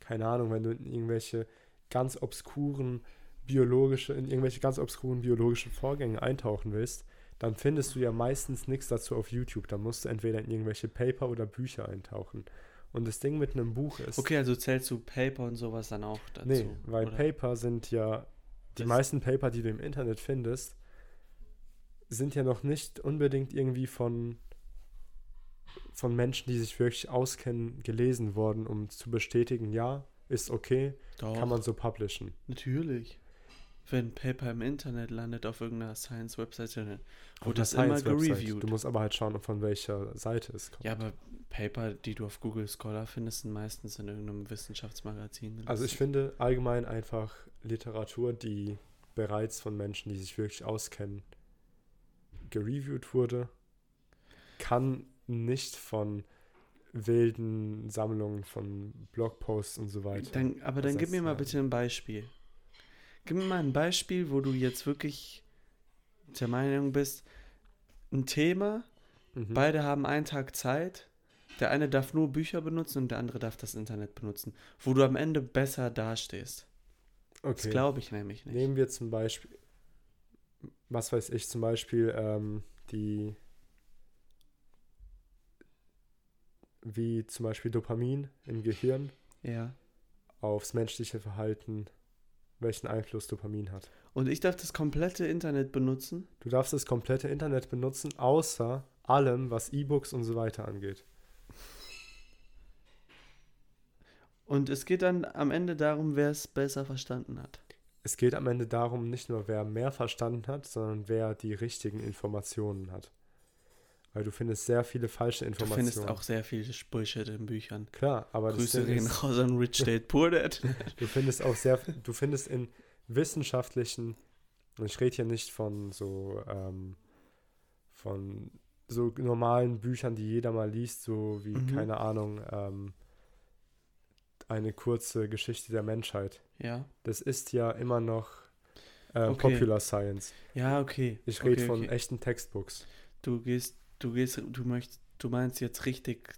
Keine Ahnung, wenn du in irgendwelche ganz obskuren biologische, in irgendwelche ganz obskuren biologischen Vorgänge eintauchen willst, dann findest du ja meistens nichts dazu auf YouTube. Dann musst du entweder in irgendwelche Paper oder Bücher eintauchen. Und das Ding mit einem Buch ist. Okay, also zählst du Paper und sowas dann auch dazu? Nee, weil oder? Paper sind ja, die Das- meisten Paper, die du im Internet findest, sind ja noch nicht unbedingt irgendwie von, von Menschen, die sich wirklich auskennen, gelesen worden, um zu bestätigen, ja, ist okay, Doch, kann man so publishen. natürlich. Wenn Paper im Internet landet auf irgendeiner Science-Webseite, der das immer gereviewt. Du musst aber halt schauen, von welcher Seite es kommt. Ja, aber Paper, die du auf Google Scholar findest, sind meistens in irgendeinem Wissenschaftsmagazin. gelistet. Also ich finde allgemein einfach Literatur, die bereits von Menschen, die sich wirklich auskennen, gereviewt wurde, kann nicht von wilden Sammlungen von Blogposts und so weiter. Dann, aber dann gib mir mal bitte ein Beispiel. Gib mir mal ein Beispiel, wo du jetzt wirklich der Meinung bist, ein Thema, Mhm. beide haben einen Tag Zeit, der eine darf nur Bücher benutzen und der andere darf das Internet benutzen, wo du am Ende besser dastehst. Das okay. glaube ich nämlich nicht. Nehmen wir zum Beispiel, was weiß ich, zum Beispiel ähm, die, wie zum Beispiel Dopamin im Gehirn Ja. aufs menschliche Verhalten, welchen Einfluss Dopamin hat. Und ich darf das komplette Internet benutzen? Du darfst das komplette Internet benutzen, außer allem, was E-Books und so weiter angeht. Und es geht dann am Ende darum, wer es besser verstanden hat. Es geht am Ende darum, nicht nur wer mehr verstanden hat, sondern wer die richtigen Informationen hat. Weil du findest sehr viele falsche Du Informationen. findest auch sehr viel Bullshit in Büchern. Klar, aber das Grüße ist, raus an Rich Dad Poor Dad. *laughs* du findest auch sehr, du findest in wissenschaftlichen, und ich rede hier nicht von so, ähm, von so normalen Büchern, die jeder mal liest, so wie, Mhm. keine Ahnung, ähm, eine kurze Geschichte der Menschheit. ja. Das ist ja immer noch äh, Okay. Popular Science. Ja, okay. Ich rede okay, von okay. echten Textbooks. Du gehst, du gehst, du möchtest, du meinst jetzt richtig,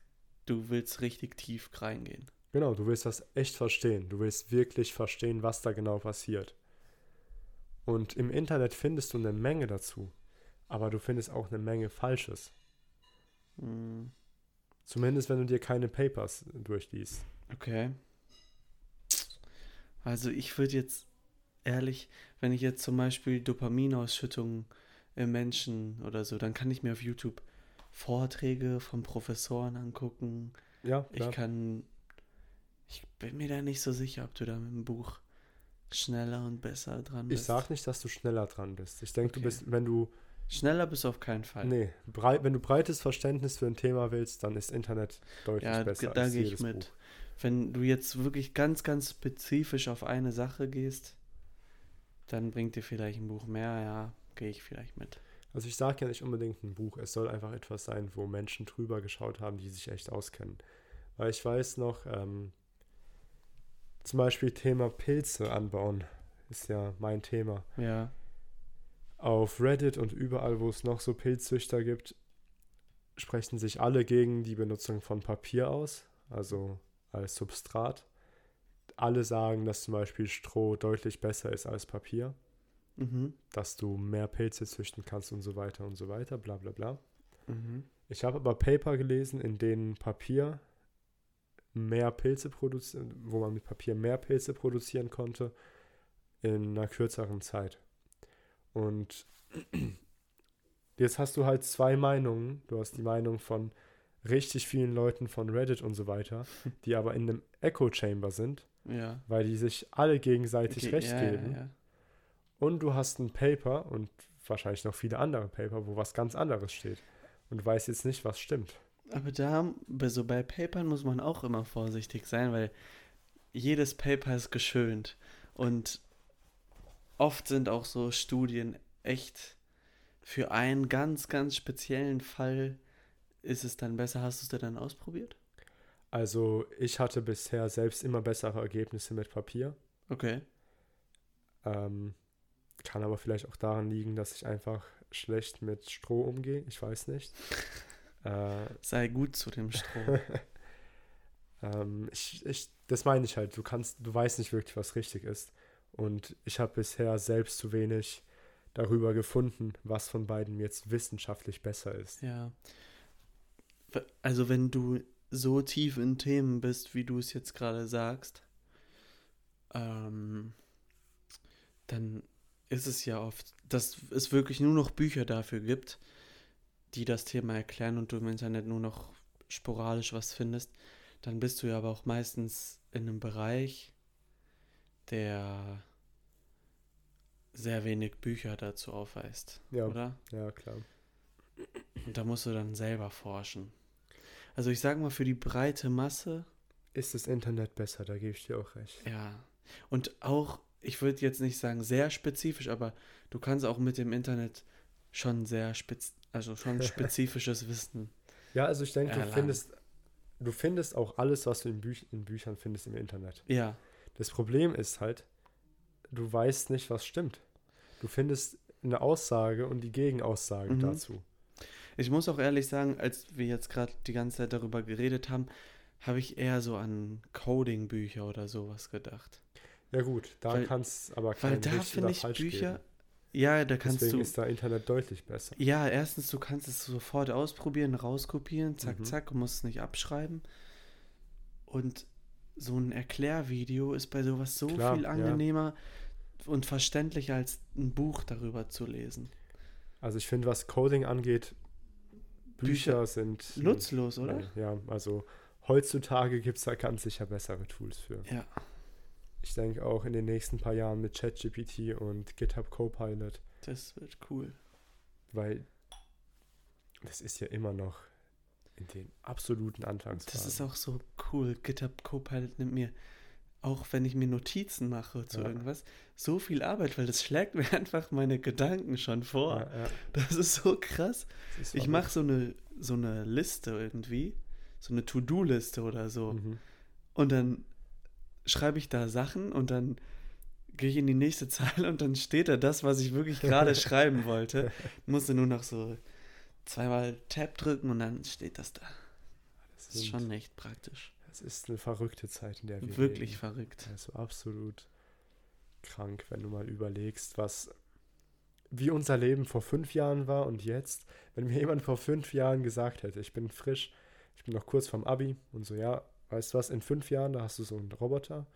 du willst richtig tief reingehen. Genau, du willst das echt verstehen. Du willst wirklich verstehen, was da genau passiert. Und im Internet findest du eine Menge dazu. Aber du findest auch eine Menge Falsches. Hm, Zumindest wenn du dir keine Papers durchliest. Okay. Also ich würde jetzt ehrlich, wenn ich jetzt zum Beispiel Dopaminausschüttung im Menschen oder so, dann kann ich mir auf YouTube Vorträge von Professoren angucken. Ja, Ich klar. kann, ich bin mir da nicht so sicher, ob du da mit dem Buch schneller und besser dran Ich bist. sag nicht, dass du schneller dran bist. Ich denke, Okay. du bist, wenn du Schneller bist du auf keinen Fall. Nee, breit, wenn du breites Verständnis für ein Thema willst, dann ist Internet deutlich ja, besser da als gehe ich mit. Buch. Wenn du jetzt wirklich ganz, ganz spezifisch auf eine Sache gehst, dann bringt dir vielleicht ein Buch mehr, ja, gehe ich vielleicht mit. Also ich sage ja nicht unbedingt ein Buch, es soll einfach etwas sein, wo Menschen drüber geschaut haben, die sich echt auskennen. Weil ich weiß noch, ähm, zum Beispiel Thema Pilze anbauen ist ja mein Thema. Ja. Auf Reddit und überall, wo es noch so Pilzzüchter gibt, sprechen sich alle gegen die Benutzung von Papier aus, also als Substrat. Alle sagen, dass zum Beispiel Stroh deutlich besser ist als Papier, Mhm. dass du mehr Pilze züchten kannst und so weiter und so weiter, bla bla bla. Mhm. Ich habe aber Paper gelesen, in denen Papier mehr Pilze produzieren, wo man mit Papier mehr Pilze produzieren konnte in einer kürzeren Zeit. Und *clears throat* jetzt hast du halt zwei Meinungen. Du hast die Meinung von richtig vielen Leuten von Reddit und so weiter, *laughs* die aber in einem Echo Chamber sind, Ja. weil die sich alle gegenseitig Okay, recht ja, geben. Ja, ja. Und du hast ein Paper und wahrscheinlich noch viele andere Paper, wo was ganz anderes steht. Und du weißt jetzt nicht, was stimmt. Aber da, bei- so bei Papern muss man auch immer vorsichtig sein, weil jedes Paper ist geschönt. Und oft sind auch so Studien echt für einen ganz, ganz speziellen Fall ist es dann besser. Hast du es dir dann ausprobiert? Also ich hatte bisher selbst immer bessere Ergebnisse mit Papier. Okay. Ähm, kann aber vielleicht auch daran liegen, dass ich einfach schlecht mit Stroh umgehe. Ich weiß nicht. äh, *laughs* Sei gut zu dem Stroh. *laughs* ähm, ich, ich, das meine ich halt. Du kannst, du weißt nicht wirklich, was richtig ist. Und ich habe bisher selbst zu wenig darüber gefunden, was von beiden jetzt wissenschaftlich besser ist. Ja. Also wenn du so tief in Themen bist, wie du es jetzt gerade sagst, ähm, dann ist es ja oft, dass es wirklich nur noch Bücher dafür gibt, die das Thema erklären und du im Internet nur noch sporadisch was findest, dann bist du ja aber auch meistens in einem Bereich, der sehr wenig Bücher dazu aufweist, Ja, oder? ja klar. Und da musst du dann selber forschen. Also ich sag mal, für die breite Masse, Ist das Internet besser? Da gebe ich dir auch recht. ja. Und auch, ich würde jetzt nicht sagen sehr spezifisch, aber du kannst auch mit dem Internet schon sehr spez also schon *laughs* spezifisches Wissen. Ja, also ich denke, du Erlangen. findest, du findest auch alles, was du in, Büch in Büchern findest im Internet. Ja, Das Problem ist halt, du weißt nicht, was stimmt. Du findest eine Aussage und die Gegenaussage Mhm. dazu. ich muss auch ehrlich sagen, als wir jetzt gerade die ganze Zeit darüber geredet haben, habe ich eher so an Coding-Bücher oder sowas gedacht. Ja gut, da Weil- kann es aber Weil kein da richtig finde ich Bücher, geben. ja, da kannst Deswegen du, ist da Internet deutlich besser. Ja, erstens, du kannst es sofort ausprobieren, rauskopieren, zack, Mhm. zack, musst es nicht abschreiben. Und so ein Erklärvideo ist bei sowas so Klar, viel ja. angenehmer und verständlicher als ein Buch darüber zu lesen. Also ich finde, was Coding angeht, Bücher, Bücher sind Nutzlos, oder? Ja, also heutzutage gibt es da ganz sicher bessere Tools für. Ja. Ich denke auch in den nächsten paar Jahren mit ChatGPT und GitHub Copilot, Das wird cool. weil das ist ja immer noch in den absoluten Anfangsphasen. Das ist auch so cool. GitHub Copilot nimmt mir, auch wenn ich mir Notizen mache zu Ja. irgendwas, so viel Arbeit, weil das schlägt mir *laughs* einfach meine Gedanken schon vor. Ja, ja, Das ist so krass. ist Ich mache so eine, so eine Liste irgendwie, so eine To-Do-Liste oder so. Mhm. Und dann schreibe ich da Sachen und dann gehe ich in die nächste *laughs* Zeile und dann steht da das, was ich wirklich gerade *laughs* schreiben wollte. Musste nur noch so zweimal Tab drücken und dann steht das da. Das, ist sind- schon echt praktisch. das ist eine verrückte Zeit, in der wir Wirklich leben. verrückt. Also absolut krank, wenn du mal überlegst, was wie unser Leben vor fünf Jahren war und jetzt. Wenn mir jemand vor fünf Jahren gesagt hätte, ich bin frisch, ich bin noch kurz vom Abi und so, ja, weißt du was, in fünf Jahren, da hast du so einen Roboter.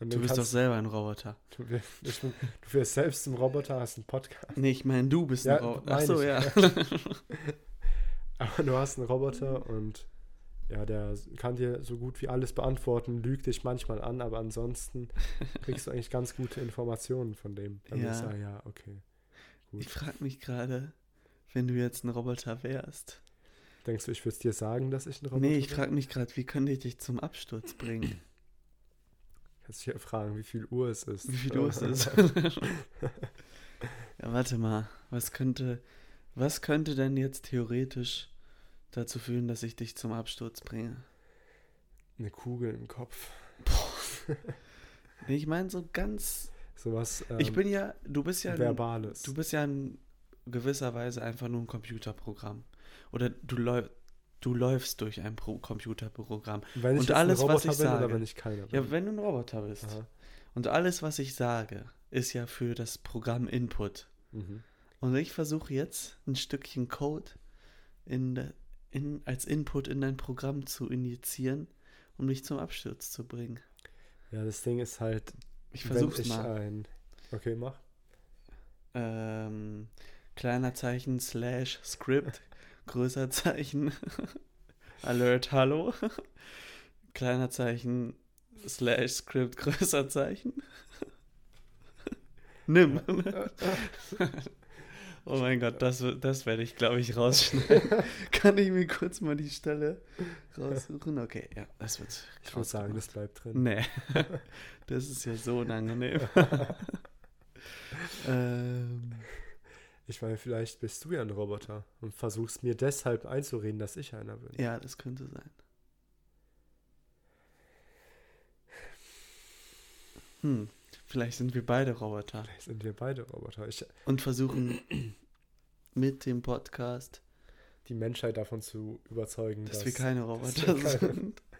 Und Du bist doch selber ein Roboter. du, wirst- ich bin, du wirst selbst zum Roboter, hast einen Podcast. Nee, ich meine, du bist Ja, ein Roboter. Achso, ja. *laughs* Aber du hast einen Roboter und ja, der kann dir so gut wie alles beantworten, lügt dich manchmal an, aber ansonsten kriegst du eigentlich ganz gute Informationen von dem. Dann Ja. bist du, ah, ja, okay. Gut. Ich frage mich gerade, wenn du jetzt ein Roboter wärst? Denkst du, ich würde dir sagen, dass ich ein Roboter bin? Nee, ich frage mich gerade, wie könnte ich dich zum Absturz bringen? Kannst du dich fragen, wie viel Uhr es ist. Wie viel Uhr es ist. *laughs* ja, warte mal. Was könnte, was könnte denn jetzt theoretisch dazu führen, dass ich dich zum Absturz bringe? Eine Kugel im Kopf. Boah. ich meine so ganz. *laughs* Sowas. Ähm, ich bin ja, du bist ja. Verbales. du bist ja in gewisser Weise einfach nur ein Computerprogramm. Oder du, läu du läufst durch ein Pro Computerprogramm. Wenn und alles, was ich sage. Oder wenn ich bin? Ja, wenn du ein Roboter bist. Aha. Und alles, was ich sage, ist ja für das Programm Input. Mhm. Und ich versuche jetzt ein Stückchen Code in, in, als Input in dein Programm zu injizieren, um dich zum Absturz zu bringen. Ja, das Ding ist halt, ich versuch's ich mal. Ein, okay, mach. Ähm, kleiner Zeichen slash Script, größer *laughs* Zeichen Alert Hallo, kleiner Zeichen slash Script, größer Zeichen. *laughs* Nimm. oh mein Gott, das, das werde ich, glaube ich, rausschneiden. *laughs* Kann ich mir kurz mal die Stelle raussuchen? Okay, ja, das wird. Ich würde sagen, das bleibt drin. Nee, das ist ja so unangenehm. ähm. Ich meine, vielleicht bist du ja ein Roboter und versuchst mir deshalb einzureden, dass ich einer bin. Ja, das könnte sein. Hm, vielleicht sind wir beide Roboter. Vielleicht sind wir beide Roboter. Ich, und versuchen *clears throat* mit dem Podcast die Menschheit davon zu überzeugen, dass, dass wir keine Roboter wir keine sind. *laughs*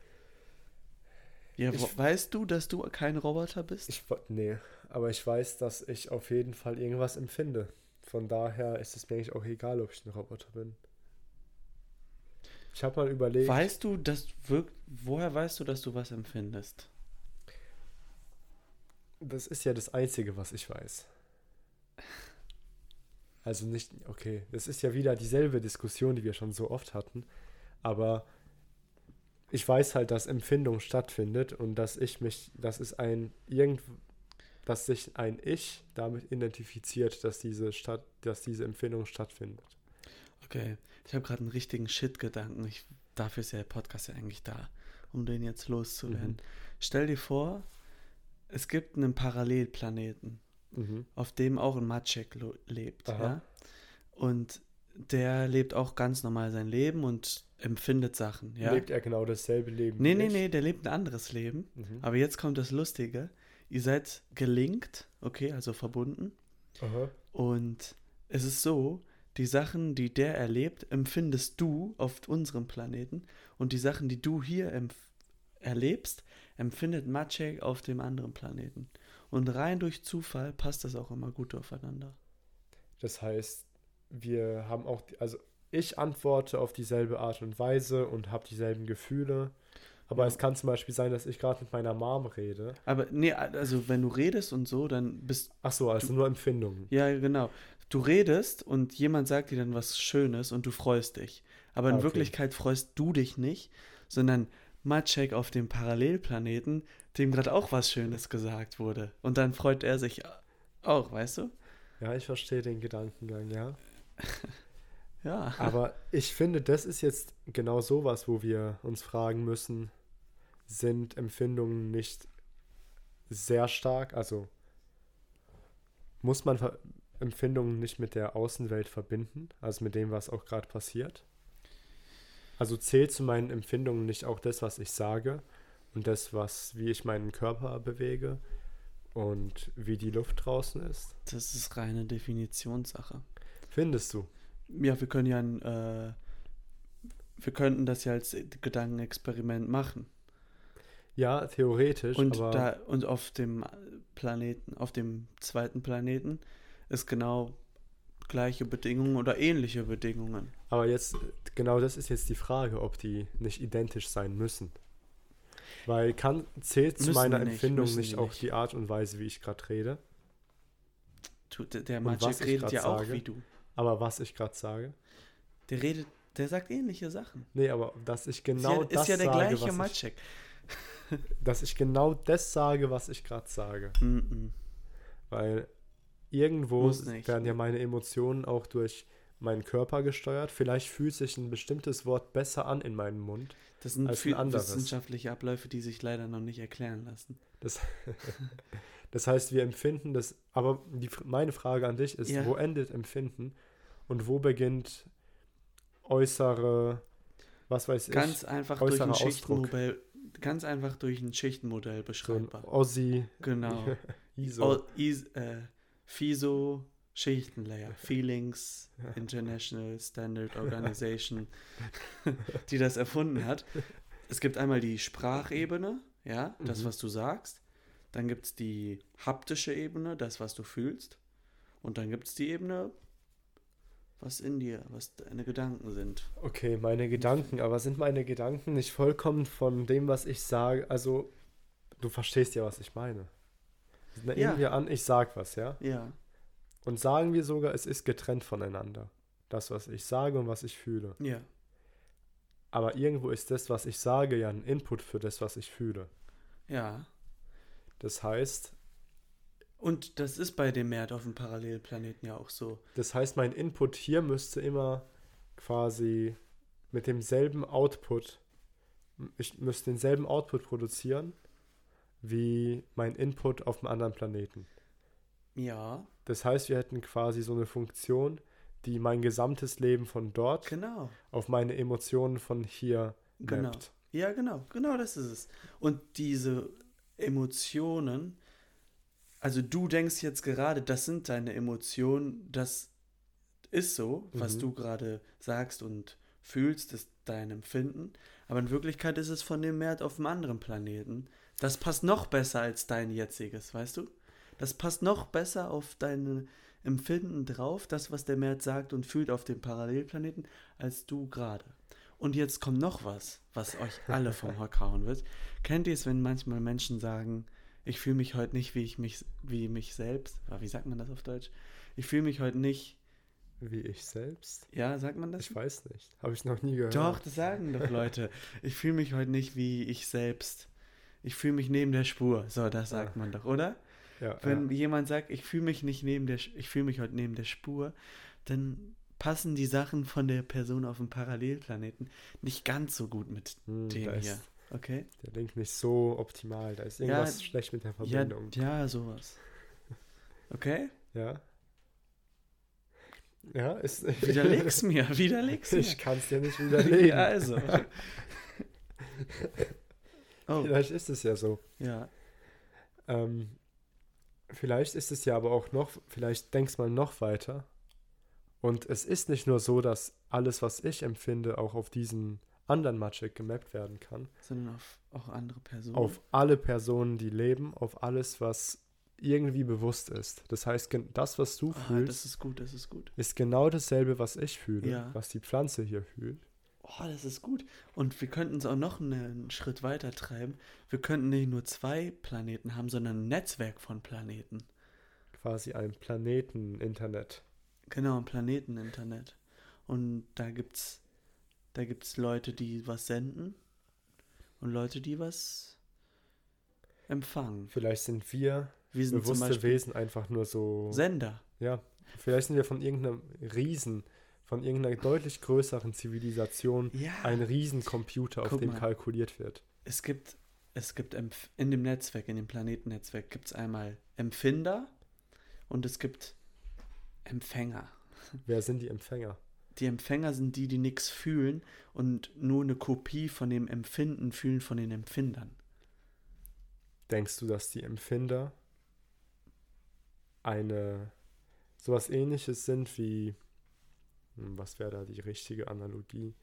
Ja, ich, weißt du, dass du kein Roboter bist? Ich, nee, aber ich weiß, dass ich auf jeden Fall irgendwas empfinde. Von daher ist es mir eigentlich auch egal, ob ich ein Roboter bin. Ich habe mal überlegt. Weißt du, dass wirkt, woher weißt du, dass du was empfindest? Das ist ja das Einzige, was ich weiß. Also nicht, okay, das ist ja wieder dieselbe Diskussion, die wir schon so oft hatten. Aber ich weiß halt, dass Empfindung stattfindet und dass ich mich, das ist ein irgend, dass sich ein Ich damit identifiziert, dass diese, Stadt, dass diese Empfindung stattfindet. Okay, ich habe gerade einen richtigen Shit-Gedanken. Dafür ist ja der Podcast ja eigentlich da, um den jetzt loszuwerden. Mhm. Stell dir vor, es gibt einen Parallelplaneten, mhm. auf dem auch ein Maciek lebt. Ja? Und der lebt auch ganz normal sein Leben und empfindet Sachen. Ja? Lebt er genau dasselbe Leben? Nee, nee, nee, der lebt ein anderes Leben. Mhm. Aber jetzt kommt das Lustige ihr seid gelinkt, okay, also verbunden. Aha. Und es ist so, die Sachen, die der erlebt, empfindest du auf unserem Planeten und die Sachen, die du hier erlebst, empfindet Maciek auf dem anderen Planeten. Und rein durch Zufall passt das auch immer gut aufeinander. Das heißt, wir haben auch, also ich antworte auf dieselbe Art und Weise und habe dieselben Gefühle. Aber ja. es kann zum Beispiel sein, dass ich gerade mit meiner Mom rede. Aber nee, also wenn du redest und so, dann bist Ach so, also du, nur Empfindungen. Ja, genau. Du redest und jemand sagt dir dann was Schönes und du freust dich. Aber in ah, okay. Wirklichkeit freust du dich nicht, sondern Maciek auf dem Parallelplaneten, dem gerade auch was Schönes gesagt wurde. Und dann freut er sich auch, weißt du? Ja, ich verstehe den Gedankengang, ja. *laughs* ja. Aber ich finde, das ist jetzt genau sowas, wo wir uns fragen müssen, sind Empfindungen nicht sehr stark, also muss man Empfindungen nicht mit der Außenwelt verbinden, also mit dem, was auch gerade passiert? Also zählt zu meinen Empfindungen nicht auch das, was ich sage und das, was, wie ich meinen Körper bewege und wie die Luft draußen ist? Das ist reine Definitionssache. Findest du? Ja, wir können ja ein, äh, wir könnten das ja als Gedankenexperiment machen. Ja, theoretisch. Und, da, und auf dem Planeten, auf dem zweiten Planeten ist genau gleiche Bedingungen oder ähnliche Bedingungen. Aber jetzt, genau das ist jetzt die Frage, ob die nicht identisch sein müssen. Weil kann, zählt zu meiner nicht, Empfindung nicht, nicht auch die Art und Weise, wie ich gerade rede? Tu, der der Magic redet ja auch wie du. Aber was ich gerade sage? Der redet, der sagt ähnliche Sachen. Nee, aber dass ich genau ist ja, das ist ja der sage, gleiche Magic *laughs* dass ich genau das sage, was ich gerade sage. Mm -mm. Weil irgendwo werden ja meine Emotionen auch durch meinen Körper gesteuert. Vielleicht fühlt sich ein bestimmtes Wort besser an in meinem Mund. Das sind als ein wissenschaftliche Abläufe, die sich leider noch nicht erklären lassen. Das, *laughs* das heißt, wir empfinden das. Aber die, meine Frage an dich ist: ja. Wo endet Empfinden und wo beginnt äußere, was weiß ganz ich, einfach durch ein Schichtenmodell, ganz einfach durch ein Schichtenmodell beschreibbar. So Ossi. Genau. *laughs* ISO. O, is, äh, FISO, Schichtenlayer, *laughs* Feelings International Standard Organization, die das erfunden hat. Es gibt einmal die Sprachebene, ja, das, mhm. was du sagst. Dann gibt es die haptische Ebene, das, was du fühlst. Und dann gibt es die Ebene, was in dir, was deine Gedanken sind. Okay, meine Gedanken, aber sind meine Gedanken nicht vollkommen von dem, was ich sage? Also, du verstehst ja, was ich meine. Nehmen ja. wir an, ich sag was, ja? Ja. Und sagen wir sogar, es ist getrennt voneinander. Das, was ich sage und was ich fühle. Ja. Aber irgendwo ist das, was ich sage, ja ein Input für das, was ich fühle. Ja. Das heißt. Und das ist bei dem Mert auf dem Parallelplaneten ja auch so. Das heißt, mein Input hier müsste immer quasi mit demselben Output. Ich müsste denselben Output produzieren wie mein Input auf einem anderen Planeten. Ja. Das heißt, wir hätten quasi so eine Funktion, die mein gesamtes Leben von dort genau. auf meine Emotionen von hier genau. Mappt. Ja, genau, genau das ist es. Und diese Emotionen, also du denkst jetzt gerade, das sind deine Emotionen, das ist so, was mhm. du gerade sagst und fühlst, ist dein Empfinden. Aber in Wirklichkeit ist es von dem Mert auf einem anderen Planeten. Das passt noch besser als dein jetziges, weißt du? Das passt noch besser auf dein Empfinden drauf, das, was der Mert sagt und fühlt auf dem Parallelplaneten, als du gerade. Und jetzt kommt noch was, was euch alle vom Hocker hauen wird. Kennt ihr es, wenn manchmal Menschen sagen, ich fühle mich heute nicht wie ich mich, wie mich selbst, ah, wie sagt man das auf Deutsch? Ich fühle mich heute nicht wie ich selbst? Ja, sagt man das? Ich weiß nicht. Habe ich noch nie gehört. Doch, das sagen doch Leute. Ich fühle mich heute nicht wie ich selbst. Ich fühle mich neben der Spur. So, das sagt ja. man doch, oder? Ja, Wenn ja. jemand sagt, ich fühle mich nicht neben der, ich fühle mich heute neben der Spur, dann passen die Sachen von der Person auf dem Parallelplaneten nicht ganz so gut mit hm, dem hier. Okay? Der Link nicht so optimal. Da ist irgendwas ja, schlecht mit der Verbindung. Ja, ja, sowas. Okay? Ja. Ja, ist. *laughs* Widerleg's mir, widerleg's mir. Ich kann es dir nicht *laughs* widerlegen. ja, also. *laughs* oh. Vielleicht ist es ja so. Ja. Ähm, vielleicht ist es ja aber auch noch, vielleicht denkst mal noch weiter. Und es ist nicht nur so, dass alles, was ich empfinde, auch auf diesen anderen Magic gemappt werden kann. Sondern auf auch andere Personen. Auf alle Personen, die leben, auf alles, was irgendwie bewusst ist. Das heißt, das, was du Aha, fühlst, ist gut, ist. Ist genau dasselbe, was ich fühle, ja. was die Pflanze hier fühlt. Oh, das ist gut. Und wir könnten es auch noch einen Schritt weiter treiben. Wir könnten nicht nur zwei Planeten haben, sondern ein Netzwerk von Planeten. Quasi ein Planeten-Internet. Genau, ein Planeten-Internet. Und da gibt's, da gibt's Leute, die was senden und Leute, die was empfangen. Vielleicht sind wir, wir sind bewusste Wesen einfach nur so. Sender. Ja. Vielleicht sind wir von irgendeinem Riesen, von irgendeiner deutlich größeren Zivilisation ja. ein Riesencomputer, auf dem mal. kalkuliert wird. Es gibt, es gibt in dem Netzwerk, in dem Planetennetzwerk, gibt es einmal Empfinder und es gibt Empfänger. Wer sind die Empfänger? Die Empfänger sind die, die nichts fühlen und nur eine Kopie von dem Empfinden fühlen von den Empfindern. Denkst du, dass die Empfinder eine sowas ähnliches sind wie hm, was wäre da die richtige Analogie?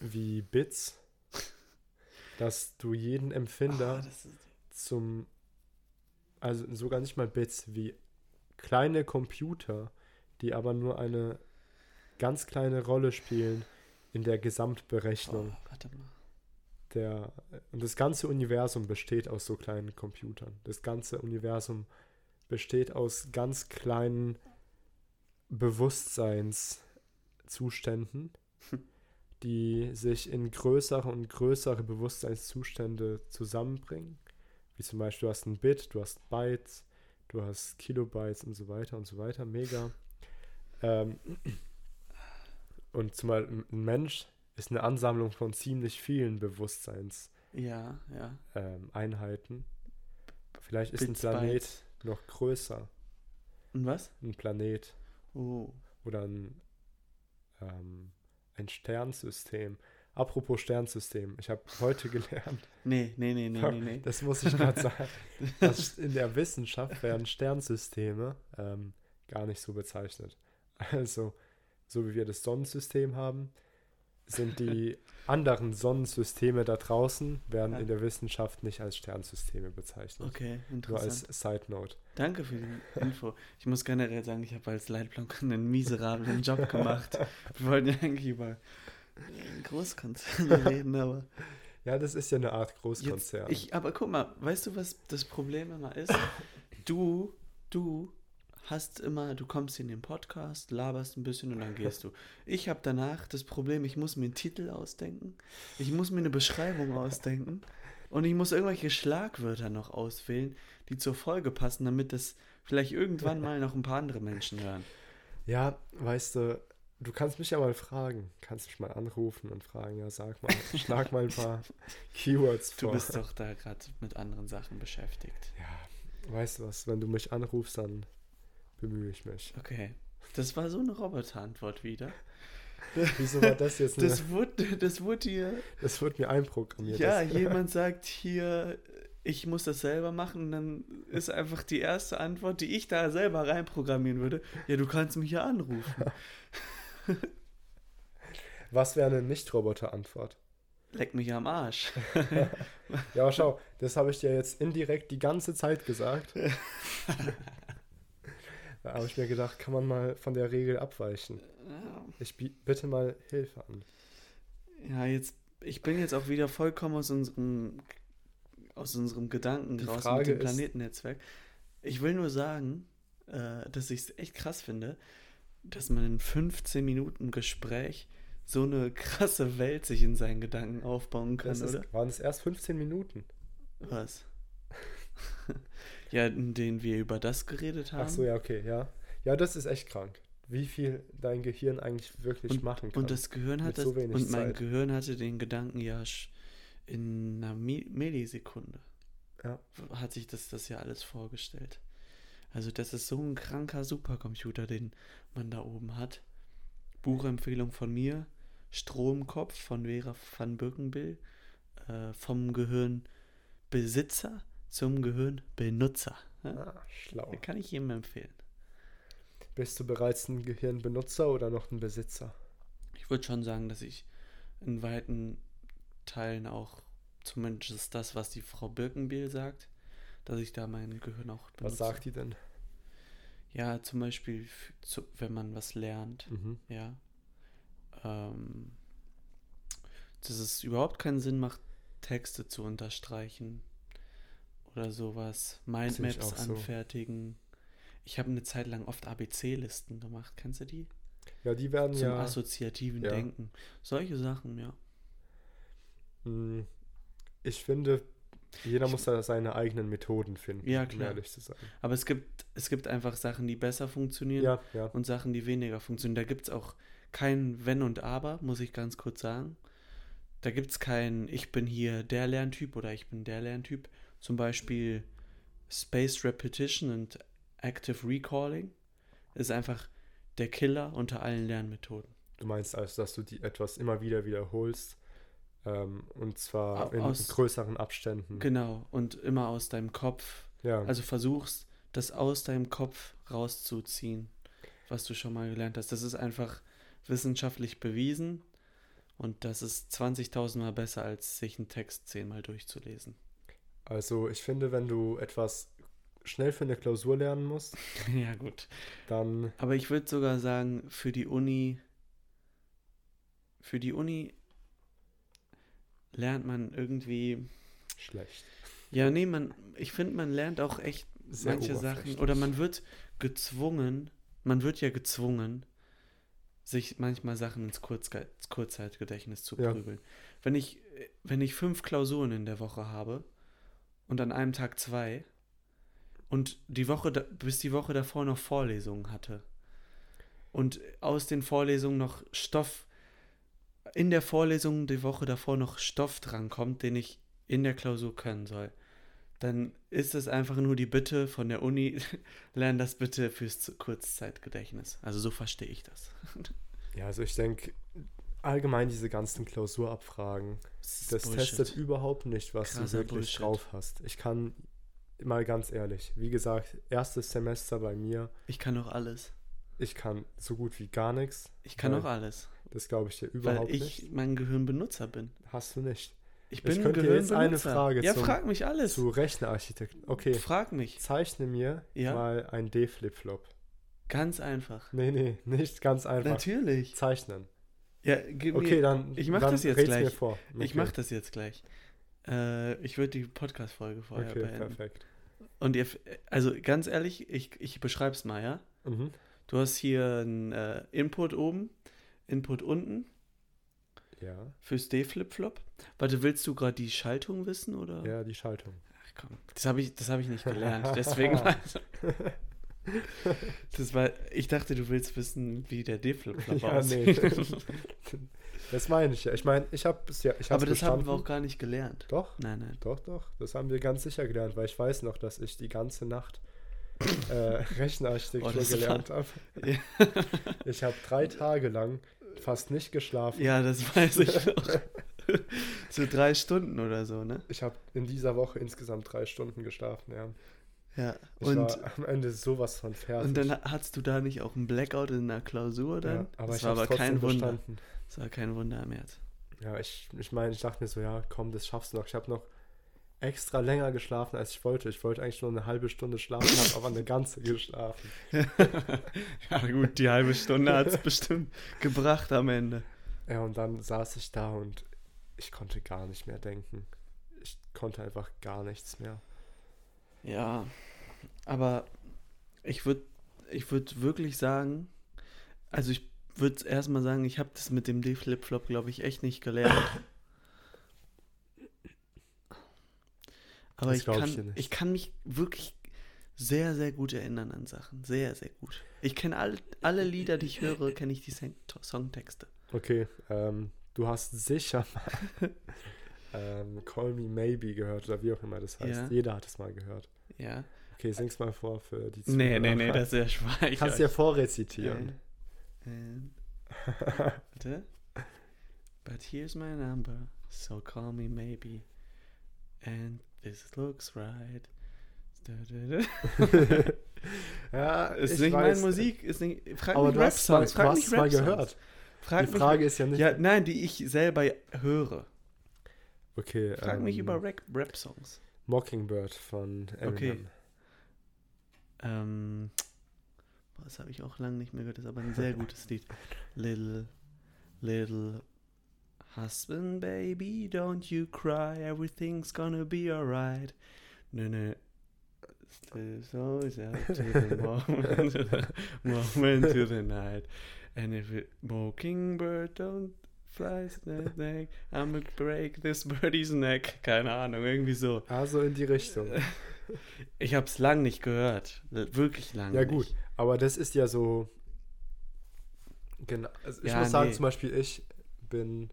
Wie Bits, dass du jeden Empfinder oh, zum also sogar nicht mal Bits, wie kleine Computer, die aber nur eine ganz kleine Rolle spielen in der Gesamtberechnung. Oh, warte mal. Der, und das ganze Universum besteht aus so kleinen Computern. Das ganze Universum besteht aus ganz kleinen Bewusstseinszuständen, *laughs* die sich in größere und größere Bewusstseinszustände zusammenbringen. Wie zum Beispiel, du hast ein Bit, du hast Bytes, du hast Kilobytes und so weiter und so weiter, mega. Ähm, und zumal ein Mensch ist eine Ansammlung von ziemlich vielen Bewusstseinseinheiten. Ja, ja. Ähm, Vielleicht ist Bits ein Planet Bytes. noch größer. Und was? Ein Planet. Oh. Oder ein, ähm, ein Sternsystem. Apropos Sternsystem, ich habe heute *laughs* gelernt. Nee, nee, nee, nee, nee, nee. Das muss ich gerade sagen. *laughs* in der Wissenschaft werden Sternsysteme ähm, gar nicht so bezeichnet. *laughs* Also, so wie wir das Sonnensystem haben, sind die *laughs* anderen Sonnensysteme da draußen, werden ja. in der Wissenschaft nicht als Sternsysteme bezeichnet. Okay, interessant. Nur als Side Note. Danke für die *laughs* Info. Ich muss generell sagen, ich habe als Leitplank einen miserablen Job gemacht. Wir wollten ja eigentlich über Großkonzerne reden, aber. Ja, das ist ja eine Art Großkonzern. Jetzt, ich, aber guck mal, weißt du, was das Problem immer ist? Du, du hast immer, du kommst in den Podcast, laberst ein bisschen und dann gehst du. Ich habe danach das Problem, ich muss mir einen Titel ausdenken, ich muss mir eine Beschreibung ausdenken und ich muss irgendwelche Schlagwörter noch auswählen, die zur Folge passen, damit das vielleicht irgendwann mal noch ein paar andere Menschen hören. Ja, weißt du, du kannst mich ja mal fragen, kannst mich mal anrufen und fragen, ja, sag mal, schlag mal ein paar *laughs* Keywords vor. Du bist doch da gerade mit anderen Sachen beschäftigt. Ja, weißt du was, wenn du mich anrufst, dann bemühe ich mich. Okay. Das war so eine Roboterantwort wieder. Wieso war das jetzt eine... Das wurde, das wurde hier... Das wurde mir einprogrammiert. Ja, jemand sagt hier, ich muss das selber machen und dann ist einfach die erste Antwort, die ich da selber reinprogrammieren würde, ja, du kannst mich ja anrufen. *laughs* Was wäre eine Nicht-Roboter-Antwort? Leck mich am Arsch. *laughs* ja, schau, das habe ich dir jetzt indirekt die ganze Zeit gesagt. *laughs* Da habe ich mir gedacht, kann man mal von der Regel abweichen. Ich bitte mal Hilfe an. Ja, jetzt, ich bin jetzt auch wieder vollkommen aus unserem, aus unserem Gedanken Die raus Frage mit dem Planetennetzwerk. Ich will nur sagen, äh, dass ich es echt krass finde, dass man in 15 Minuten Gespräch so eine krasse Welt sich in seinen Gedanken aufbauen kann, das ist, oder? Waren es erst 15 Minuten? Was? *laughs* Ja, in denen wir über das geredet haben. Ach so, ja, okay, ja. Ja, das ist echt krank. Wie viel dein Gehirn eigentlich wirklich und, machen kann. Und das Gehirn hat das, so und mein Zeit. Gehirn hatte den Gedanken ja in einer Millisekunde. Ja. Hat sich das, das ja alles vorgestellt. Also das ist so ein kranker Supercomputer, den man da oben hat. Buchempfehlung von mir, Stromkopf von Vera van Birkenbill, äh, vom Gehirnbesitzer zum Gehirnbenutzer. Ah, schlau. Kann ich jedem empfehlen. Bist du bereits ein Gehirnbenutzer oder noch ein Besitzer? Ich würde schon sagen, dass ich in weiten Teilen auch zumindest das, was die Frau Birkenbiel sagt, dass ich da mein Gehirn auch benutze. Was sagt die denn? Ja, zum Beispiel, wenn man was lernt, mhm. ja, ähm, dass es überhaupt keinen Sinn macht, Texte zu unterstreichen, oder sowas. Mindmaps anfertigen. So. Ich habe eine Zeit lang oft ABC-Listen gemacht. Kennst du die? Ja, die werden Zum ja. assoziativen ja. Denken. Solche Sachen, ja. Hm, ich finde, jeder ich, muss da seine eigenen Methoden finden, ja, klar. um ehrlich zu sein. Aber es gibt, es gibt einfach Sachen, die besser funktionieren ja, ja. und Sachen, die weniger funktionieren. Da gibt es auch kein Wenn und Aber, muss ich ganz kurz sagen. Da gibt es kein Ich bin hier der Lerntyp oder ich bin der Lerntyp, zum Beispiel Spaced Repetition und Active Recalling ist einfach der Killer unter allen Lernmethoden. Du meinst also, dass du die etwas immer wieder wiederholst ähm, und zwar in aus, größeren Abständen. Genau, und immer aus deinem Kopf. Ja. Also versuchst, das aus deinem Kopf rauszuziehen, was du schon mal gelernt hast. Das ist einfach wissenschaftlich bewiesen und das ist 20.000 Mal besser, als sich einen Text zehnmal durchzulesen. Also ich finde, wenn du etwas schnell für eine Klausur lernen musst. *laughs* ja, gut. Dann. Aber ich würde sogar sagen, für die Uni. Für die Uni lernt man irgendwie. Schlecht. Ja, nee, man, ich finde, man lernt auch echt Sehr manche Sachen. Oder man wird gezwungen, man wird ja gezwungen, sich manchmal Sachen ins Kurzge Kurzzeitgedächtnis zu prügeln. Ja. Wenn ich, wenn ich fünf Klausuren in der Woche habe, und an einem Tag zwei und die Woche, bis die Woche davor noch Vorlesungen hatte, und aus den Vorlesungen noch Stoff, in der Vorlesung die Woche davor noch Stoff drankommt, den ich in der Klausur können soll, dann ist es einfach nur die Bitte von der Uni, *laughs* lern das bitte fürs Kurzzeitgedächtnis. Also so verstehe ich das. *laughs* Ja, also ich denke, allgemein diese ganzen Klausurabfragen, das, das testet überhaupt nicht, was Krasser du wirklich Bullshit. drauf hast. Ich kann mal ganz ehrlich, wie gesagt, erstes Semester bei mir. Ich kann auch alles. Ich kann so gut wie gar nichts. Ich kann auch alles. Das glaube ich dir überhaupt nicht. Weil ich nicht. mein Gehirnbenutzer bin. Hast du nicht. Ich bin ich könnte jetzt eine Frage ja, zum, frag mich alles. zu Rechnerarchitekten. Okay. Frag mich. Zeichne mir ja? mal ein D-Flip-Flop. Ganz einfach. Nee, nee, nicht ganz einfach. Natürlich. Zeichnen. Ja, gib okay, mir, dann. Ich mach dann das jetzt gleich. Vor. Ich mach das jetzt gleich. Äh, ich würde die Podcast-Folge vorher okay, beenden. perfekt. Und ihr, also ganz ehrlich, ich, ich beschreib's mal, ja? Mhm. Du hast hier ein äh, Input oben, Input unten. Ja. Fürs D-Flip-Flop. Warte, willst du gerade die Schaltung wissen, oder? Ja, die Schaltung. Ach komm, das habe ich, hab ich nicht gelernt, *laughs* deswegen *laughs* Das war, ich dachte, du willst wissen, wie der D-Flip-Flop ja, aussieht. Nee. Das meine ich ja. Ich meine, ich habe es ja. Ich Aber das bestanden. haben wir auch gar nicht gelernt. Doch? Nein, nein. Doch, doch. Das haben wir ganz sicher gelernt, weil ich weiß noch, dass ich die ganze Nacht äh, *laughs* Rechenarchitektur oh, gelernt habe. Ja. Ich habe drei Tage lang fast nicht geschlafen. Ja, das weiß ich noch. so drei Stunden oder so, ne? Ich habe in dieser Woche insgesamt drei Stunden geschlafen, ja. Ja, ich und am Ende sowas von fertig. Und dann hattest du da nicht auch einen Blackout in der Klausur dann? Ja, aber das ich war aber kein Wunder. Bestanden. Das war kein Wunder im März. Ja, ich, ich meine, ich dachte mir so, ja, komm, das schaffst du noch. Ich habe noch extra länger geschlafen, als ich wollte. Ich wollte eigentlich nur eine halbe Stunde schlafen, habe aber eine ganze *laughs* geschlafen. *laughs* ja, gut, die halbe Stunde hat es bestimmt gebracht am Ende. Ja, und dann saß ich da und ich konnte gar nicht mehr denken. Ich konnte einfach gar nichts mehr. Ja, aber ich würde ich würd wirklich sagen, also ich würde erstmal sagen, ich habe das mit dem D-Flip-Flop, glaube ich, echt nicht gelernt. Aber ich kann, ich, ich kann mich wirklich sehr, sehr gut erinnern an Sachen. Sehr, sehr gut. Ich kenne all, alle Lieder, die ich höre, kenne ich die Songtexte. Okay, ähm, du hast sicher mal *laughs* ähm, Call Me Maybe gehört oder wie auch immer das heißt. Ja. Jeder hat es mal gehört. Ja. Okay, sing's mal vor für die Zuhörer. Nee, nee, nee, das ist ja schweig. Kannst du ja vorrezitieren. *laughs* Warte. But here's my number, so call me maybe. And this looks right. *laughs* ja, ist nicht meine Musik, ist nicht. Frag aber mich du hast mal, frag mich mal gehört. Frag die Frage ist ja nicht. Ja, nein, die ich selber höre. Okay. Frag ähm, mich über Rap-Songs. Mockingbird von Eminem. Okay. Ähm, das habe ich auch lange nicht mehr gehört, das ist aber ein sehr gutes Lied. Little, little husband, baby, don't you cry, everything's gonna be alright. Nö, nö. So is out to the moment, moment to the night. And if it, mockingbird don't fly snake, I'm gonna break this birdie's neck. Keine Ahnung, irgendwie so. Also in die Richtung. *laughs* Ich habe es lang nicht gehört. Wirklich lang. Ja, gut. Nicht. Aber das ist ja so. Genau. Also ich ja, muss sagen, nee. zum Beispiel, ich bin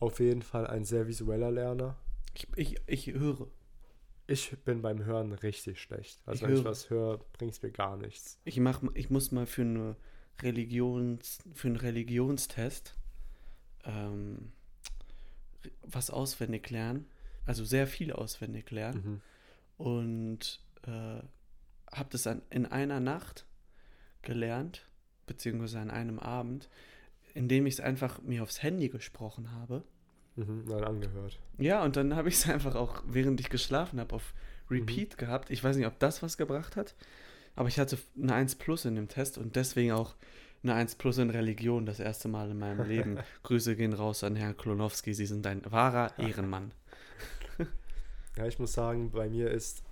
auf jeden Fall ein sehr visueller Lerner. Ich, ich, ich höre. Ich bin beim Hören richtig schlecht. Also ich wenn höre. ich was höre, bringt es mir gar nichts. Ich mach, ich muss mal für eine Religions, für einen Religionstest ähm, was auswendig lernen. Also sehr viel auswendig lernen. Mhm und äh, habe das dann in einer Nacht gelernt, beziehungsweise an einem Abend, indem ich es einfach mir aufs Handy gesprochen habe. Mhm, dann angehört. Ja, und dann habe ich es *laughs* einfach auch, während ich geschlafen habe, auf Repeat mhm. gehabt. Ich weiß nicht, ob das was gebracht hat, aber ich hatte eine 1 Plus in dem Test und deswegen auch eine 1 Plus in Religion das erste Mal in meinem Leben. *laughs* Grüße gehen raus an Herrn Klonowski, Sie sind ein wahrer *laughs* Ehrenmann. Ja, ich muss sagen, bei mir ist,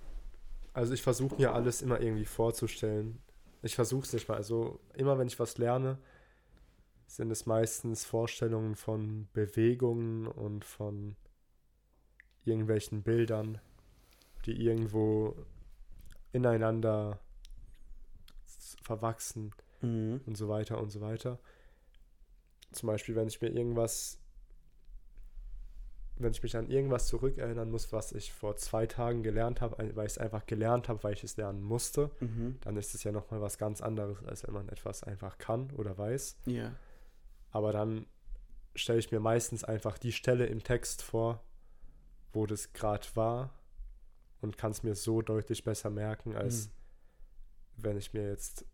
also ich versuche mir alles immer irgendwie vorzustellen. Ich versuche es nicht mal. Also immer wenn ich was lerne, sind es meistens Vorstellungen von Bewegungen und von irgendwelchen Bildern, die irgendwo ineinander verwachsen. Mhm. und so weiter und so weiter. Zum Beispiel, wenn ich mir irgendwas, wenn ich mich an irgendwas zurückerinnern muss, was ich vor zwei Tagen gelernt habe, weil ich es einfach gelernt habe, weil ich es lernen musste, mhm. dann ist es ja nochmal was ganz anderes, als wenn man etwas einfach kann oder weiß. Ja. Aber dann stelle ich mir meistens einfach die Stelle im Text vor, wo das gerade war und kann es mir so deutlich besser merken, als mhm. wenn ich mir jetzt,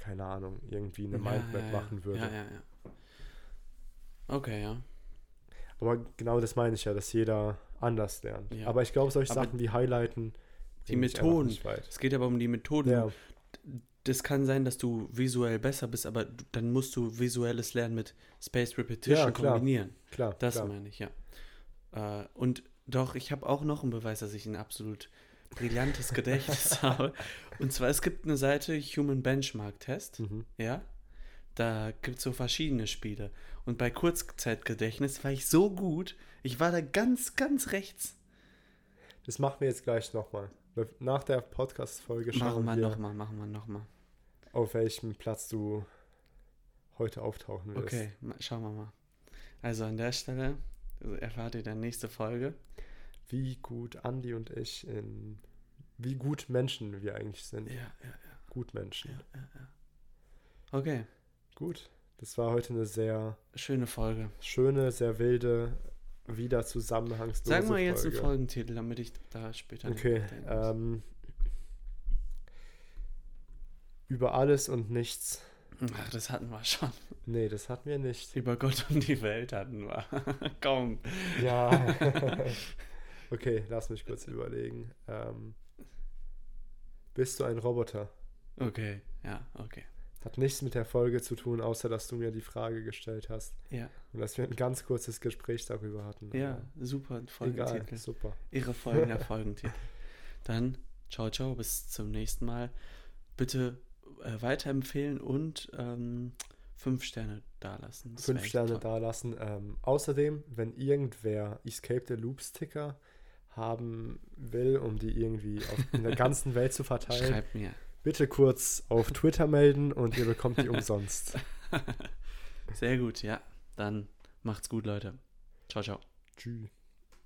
keine Ahnung, irgendwie eine ja, Mindmap ja, machen würde. Ja, ja, ja. Okay, ja. Aber genau das meine ich ja, dass jeder anders lernt. Ja. Aber ich glaube, solche aber Sachen wie Highlighten. Die Methoden. Es geht aber um die Methoden. Ja. Das kann sein, dass du visuell besser bist, aber dann musst du visuelles Lernen mit Space Repetition ja, klar. kombinieren. Klar. Das klar. meine ich, ja. Äh, und doch, ich habe auch noch einen Beweis, dass ich ein absolut brillantes *laughs* Gedächtnis habe. Und zwar, es gibt eine Seite Human Benchmark Test. Mhm. Ja. Da gibt es so verschiedene Spiele. Und bei Kurzzeitgedächtnis war ich so gut, ich war da ganz, ganz rechts. Das machen wir jetzt gleich nochmal. Nach der Podcast-Folge schauen machen wir nochmal, machen wir nochmal. Auf welchem Platz du heute auftauchen wirst. Okay, schauen wir mal. Also an der Stelle erfahrt ihr dann nächste Folge. Wie gut Andi und ich in wie gut Menschen wir eigentlich sind. Ja, ja, ja. Gut Menschen. Ja, ja, ja. Okay. Gut. Das war heute eine sehr schöne Folge. Schöne, sehr wilde, wieder zusammenhangslose Sag mal jetzt Folge. einen Folgentitel, damit ich da später Okay. Ähm, über alles und nichts. Ach, das hatten wir schon. Nee, das hatten wir nicht. Über Gott und die Welt hatten wir. *laughs* Komm. Ja. *laughs* okay, lass mich kurz überlegen. Ähm, bist du ein Roboter? Okay, ja, okay. Hat nichts mit der Folge zu tun, außer dass du mir die Frage gestellt hast. Ja. Und dass wir ein ganz kurzes Gespräch darüber hatten. Ja, super Folgentitel. Egal, super. Ihre folgender Folgentitel. Dann, ciao, ciao, bis zum nächsten Mal. Bitte äh, weiterempfehlen und ähm, fünf Sterne dalassen. Das fünf Sterne dalassen. Ähm, außerdem, wenn irgendwer Escape the Loop Sticker haben will, um die irgendwie auf, in der ganzen Welt zu verteilen, schreibt mir bitte kurz auf Twitter melden und ihr bekommt die umsonst. *laughs* Sehr gut, ja. Dann macht's gut, Leute. Ciao, ciao. Tschüss.